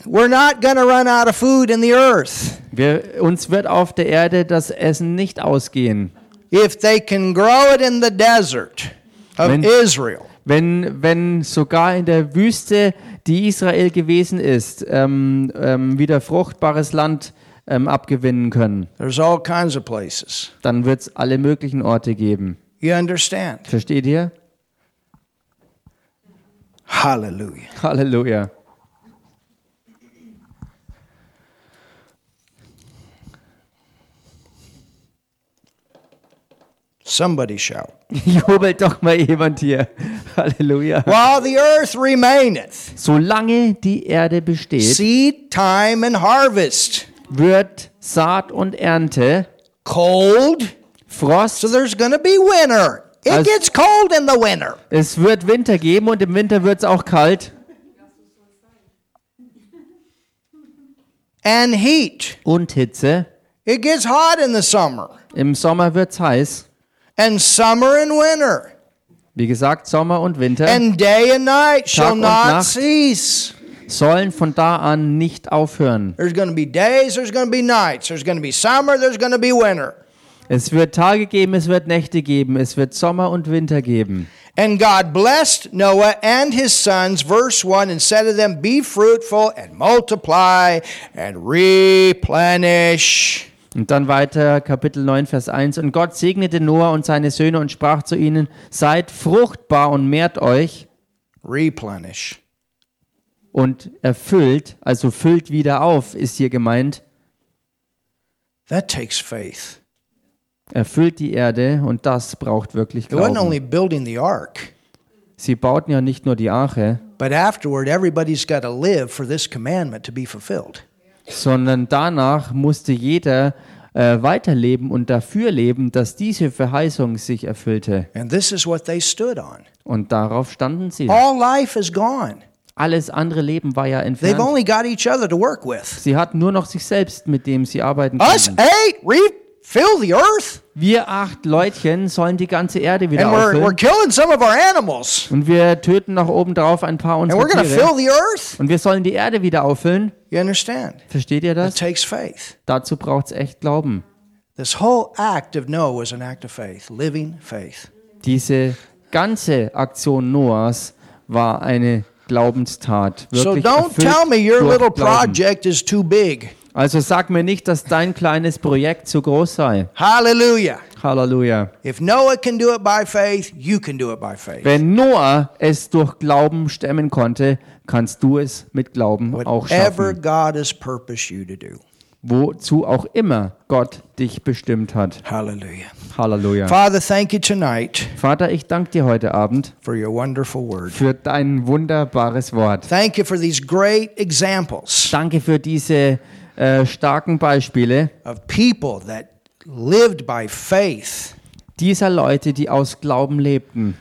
We're not to run out of food in the earth. Wir, uns wird auf der Erde das Essen nicht ausgehen. If they can grow it in the desert of Wenn- Israel, Wenn, wenn sogar in der Wüste, die Israel gewesen ist, ähm, ähm, wieder fruchtbares Land ähm, abgewinnen können, there's all kinds of places. dann wird es alle möglichen Orte geben. You understand? Versteht ihr? Hallelujah. Halleluja. Somebody shout. Jubelt doch mal jemand hier. Halleluja. While the earth remaineth, Solange die Erde besteht, seed time and harvest, wird Saat und Ernte, cold, Frost, so there's to be winter. It As- gets cold in the winter. es wird Winter geben und im Winter wird es auch kalt And heat. und Hitze. It gets hot in the summer. Im Sommer wird es heiß. And summer and winter. Wie gesagt, Sommer und Winter And day and night shall und not Nacht. cease. sollen von da an nicht aufhören. There's going to be days, there's going to be nights, there's going to be summer, there's going to be winter. Es wird Tage geben, es wird Nächte geben, es wird Sommer und Winter geben. And God blessed Noah and his sons, verse 1, and said to them, Be fruitful and multiply and replenish. Und dann weiter Kapitel 9, Vers 1. Und Gott segnete Noah und seine Söhne und sprach zu ihnen, seid fruchtbar und mehrt euch Replenish. und erfüllt, also füllt wieder auf, ist hier gemeint, That takes faith. erfüllt die Erde und das braucht wirklich Glauben. only building the ark, Sie bauten ja nicht nur die Arche, but afterward, everybody's got to live for this commandment to be fulfilled. Sondern danach musste jeder äh, weiterleben und dafür leben, dass diese Verheißung sich erfüllte. And this is what they stood on. Und darauf standen sie. All life is gone. Alles andere Leben war ja entfernt. only got each other to work with. Sie hatten nur noch sich selbst, mit dem sie arbeiten Us konnten. eight refill the earth, Wir acht Leutchen sollen die ganze Erde wieder and we're, we're killing some of our animals, Und wir töten noch oben drauf ein paar and unserer we're Tiere. fill the earth. Und wir sollen die Erde wieder auffüllen. You understand? Versteht ihr It das? takes faith. Dazu braucht es echt Glauben. This whole act of Noah was an act of faith, living faith. Diese ganze Aktion Noahs war eine Glaubenstat. So Wirklich don't erfüllt tell me your little project is too big. Also sag mir nicht, dass dein kleines Projekt zu groß sei. Hallelujah. Halleluja. If Noah can do it by faith, you can do it by faith. Wenn Noah es durch Glauben stemmen konnte, kannst du es mit Glauben auch Whatever schaffen. God has purposed you to do. Wozu auch immer Gott dich bestimmt hat. Hallelujah. Halleluja. Father, thank you tonight Vater, ich danke dir heute Abend for your wonderful word. für dein wunderbares Wort. Thank you for these great examples Danke für diese äh, starken Beispiele of people that lived by faith dieser Leute, die aus Glauben lebten.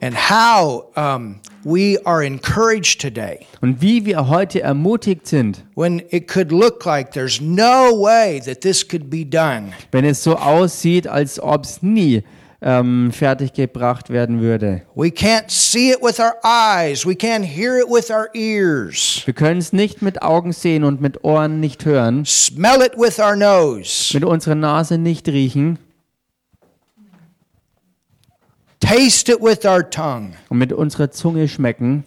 and how um, we are encouraged today Und wie wir heute ermutigt sind, when it could look like there's no way that this could be done. wenn es so aussieht, als ob es nie ähm, fertiggebracht werden würde. We can't see it with our eyes, we can't hear it with our ears, Wir können es nicht mit Augen sehen und mit Ohren nicht hören, smell it with our nose, mit unserer Nase nicht riechen taste it with our tongue, und mit unserer Zunge schmecken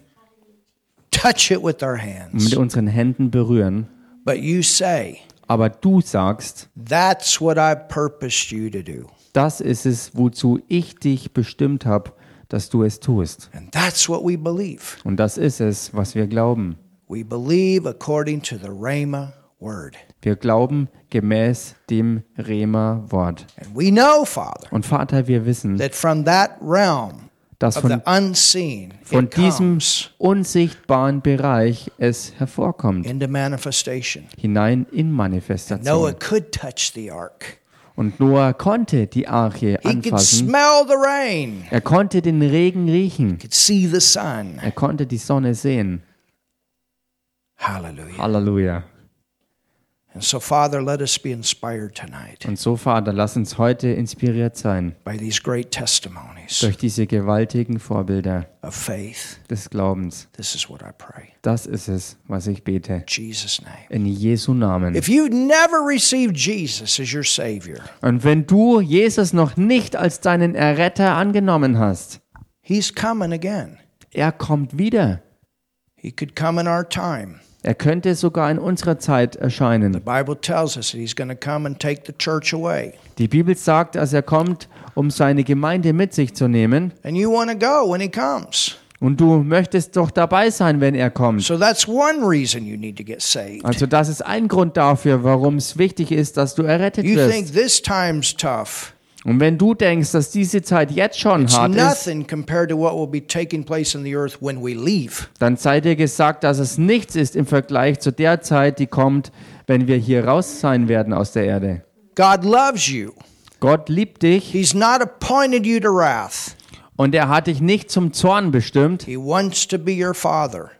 touch it with our und hands. mit unseren Händen berühren. But you say, Aber du sagst, that's what I purposed you to do. Das ist es, wozu ich dich bestimmt habe, dass du es tust. And that's what we believe. Und das ist es, was wir glauben. We believe according to the Rhema word. Wir glauben gemäß dem Rema-Wort. And we know, Father, Und Vater, wir wissen, that from that realm dass von, unseen, von diesem unsichtbaren Bereich es hervorkommt, into manifestation. hinein in Noah Manifestation. could touch the ark. Und Noah konnte die Arche He could anfassen. smell the rain. Er konnte den Regen riechen. Could see the sun. Er konnte die Sonne sehen. Hallelujah. Halleluja. And so, Father, let us be inspired tonight Und so, Vater, lass uns heute inspiriert sein by these great testimonies durch diese gewaltigen Vorbilder of faith. des Glaubens. This is what I pray. Das ist es, was ich bete. In Jesus' name. In Jesu Namen. If you never received Jesus as your Savior, Und wenn du Jesus noch nicht als deinen Erretter angenommen hast, He's coming again. er kommt wieder. He could come in our time. Er könnte sogar in unserer Zeit The erscheinen. Bible tells us that he's going to come and take the church away. Die Bibel sagt, dass er kommt, um seine Gemeinde mit sich zu nehmen. And you want to go when he comes. Und du möchtest doch dabei sein, wenn er kommt. So that's one reason you need to get saved. Also das ist ein Grund dafür, warum es wichtig ist, dass du errettet wirst. Und wenn du denkst, dass diese Zeit jetzt schon It's hart ist, nothing compared to what will be taking place in the earth when we leave. dann sei dir gesagt, dass es nichts ist im Vergleich zu der Zeit, die kommt, wenn wir hier raus sein werden aus der Erde. God loves you. Gott liebt dich He's not appointed you to wrath. und er hat dich nicht zum Zorn bestimmt, He wants to be your father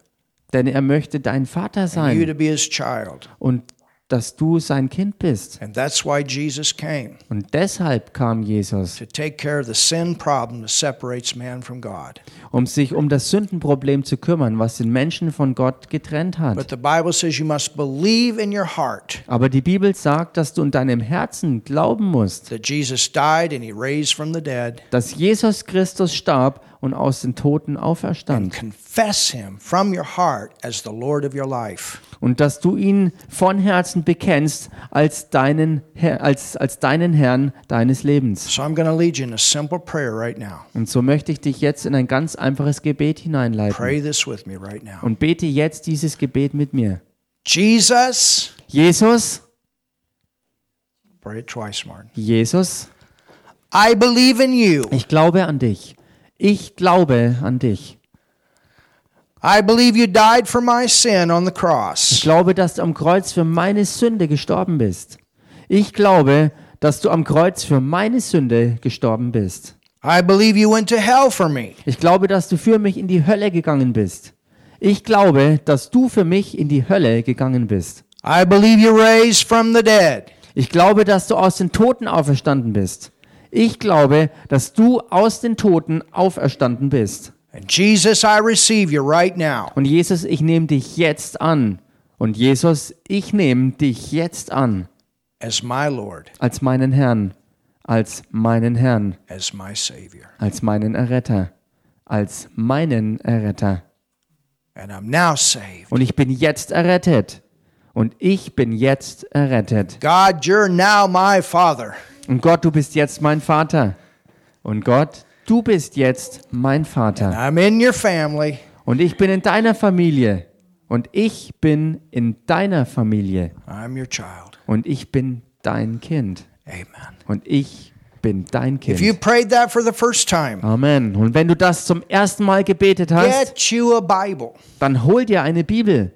denn er möchte dein Vater and you sein to be his child. und dass du sein Kind bist. And that's why Jesus came Und deshalb kam Jesus, to take care of the sin problem that separates man from God. um sich um das Sündenproblem zu kümmern, was den Menschen von Gott getrennt hat. But the Bible says you must believe in your heart Aber die Bibel sagt, dass du in deinem Herzen glauben musst, that Jesus died and he raised from the dead dass Jesus Christus starb und aus den Toten and auferstand. confess him from your heart as the Lord of your life. Und dass du ihn von Herzen bekennst als deinen, als, als deinen Herrn deines Lebens. So I'm going to lead you in a simple prayer right now. Und so möchte ich dich jetzt in ein ganz einfaches Gebet hineinleiten. Pray this with me right now. Und bete jetzt dieses Gebet mit mir. Jesus, Jesus, pray it twice, Martin. Jesus, I believe in you. ich glaube an dich. Ich glaube an dich. I believe you died for my sin on the Ich cross. glaube, dass du am Kreuz für meine Sünde gestorben bist. Ich glaube, dass du am Kreuz für meine Sünde gestorben bist. I believe you went to hell for me. Ich glaube, dass du für mich in die Hölle gegangen bist. Ich glaube, dass du für mich in die Hölle gegangen bist. I believe you raised from the dead. Ich glaube, dass du aus den Toten auferstanden bist. Ich glaube, dass du aus den Toten auferstanden bist. And Jesus, I receive you right now Und Jesus, ich nehme dich jetzt an. Und Jesus, ich nehme dich jetzt an as my Lord, als meinen Herrn, als meinen Herrn, as my Savior. als meinen Erretter, als meinen Erretter. And I'm now saved. Und ich bin jetzt errettet. Und ich bin jetzt errettet. God, you're now my Father. Und Gott, du bist jetzt mein Vater. Und Gott, du bist jetzt mein Vater. I'm in your family. Und ich bin in deiner Familie. Und ich bin in deiner Familie. I'm your child. Und ich bin dein Kind. Amen. Und ich bin dein If you Kind. prayed that for the first time, Amen. Und wenn du das zum ersten Mal gebetet hast, get you a Bible. dann hol dir eine Bibel.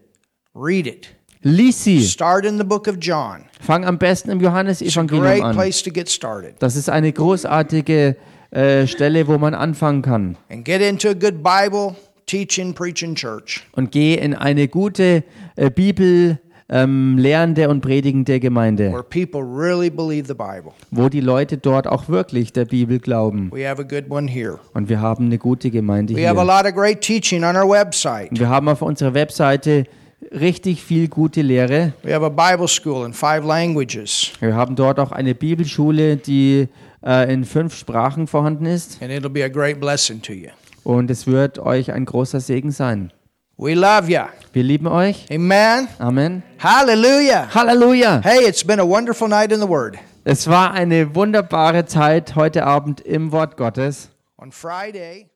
Read it. Lies sie. Start in the book of John. Fang am besten im Johannesevangelium an. place to get started. Das ist eine großartige äh, Stelle, wo man anfangen kann. And get into a good Bible teaching, preaching church. Und geh in eine gute äh, Bibel ähm, lehrende und predigende Gemeinde, where people really believe the Bible. wo die Leute dort auch wirklich der Bibel glauben. We have a good one here. Und wir haben eine gute Gemeinde We have a hier. lot of great teaching on our website. Und wir haben auf unserer Webseite richtig viel gute Lehre. We have a Bible school in five languages, Wir haben dort auch eine Bibelschule, die äh, in fünf Sprachen vorhanden ist. and it'll be a great blessing to you. Und es wird euch ein großer Segen sein. We love you. Wir lieben euch. Amen. Amen. Hallelujah. Halleluja! Hey, it's been a wonderful night in the Word. Es war eine wunderbare Zeit heute Abend im Wort Gottes. On Friday,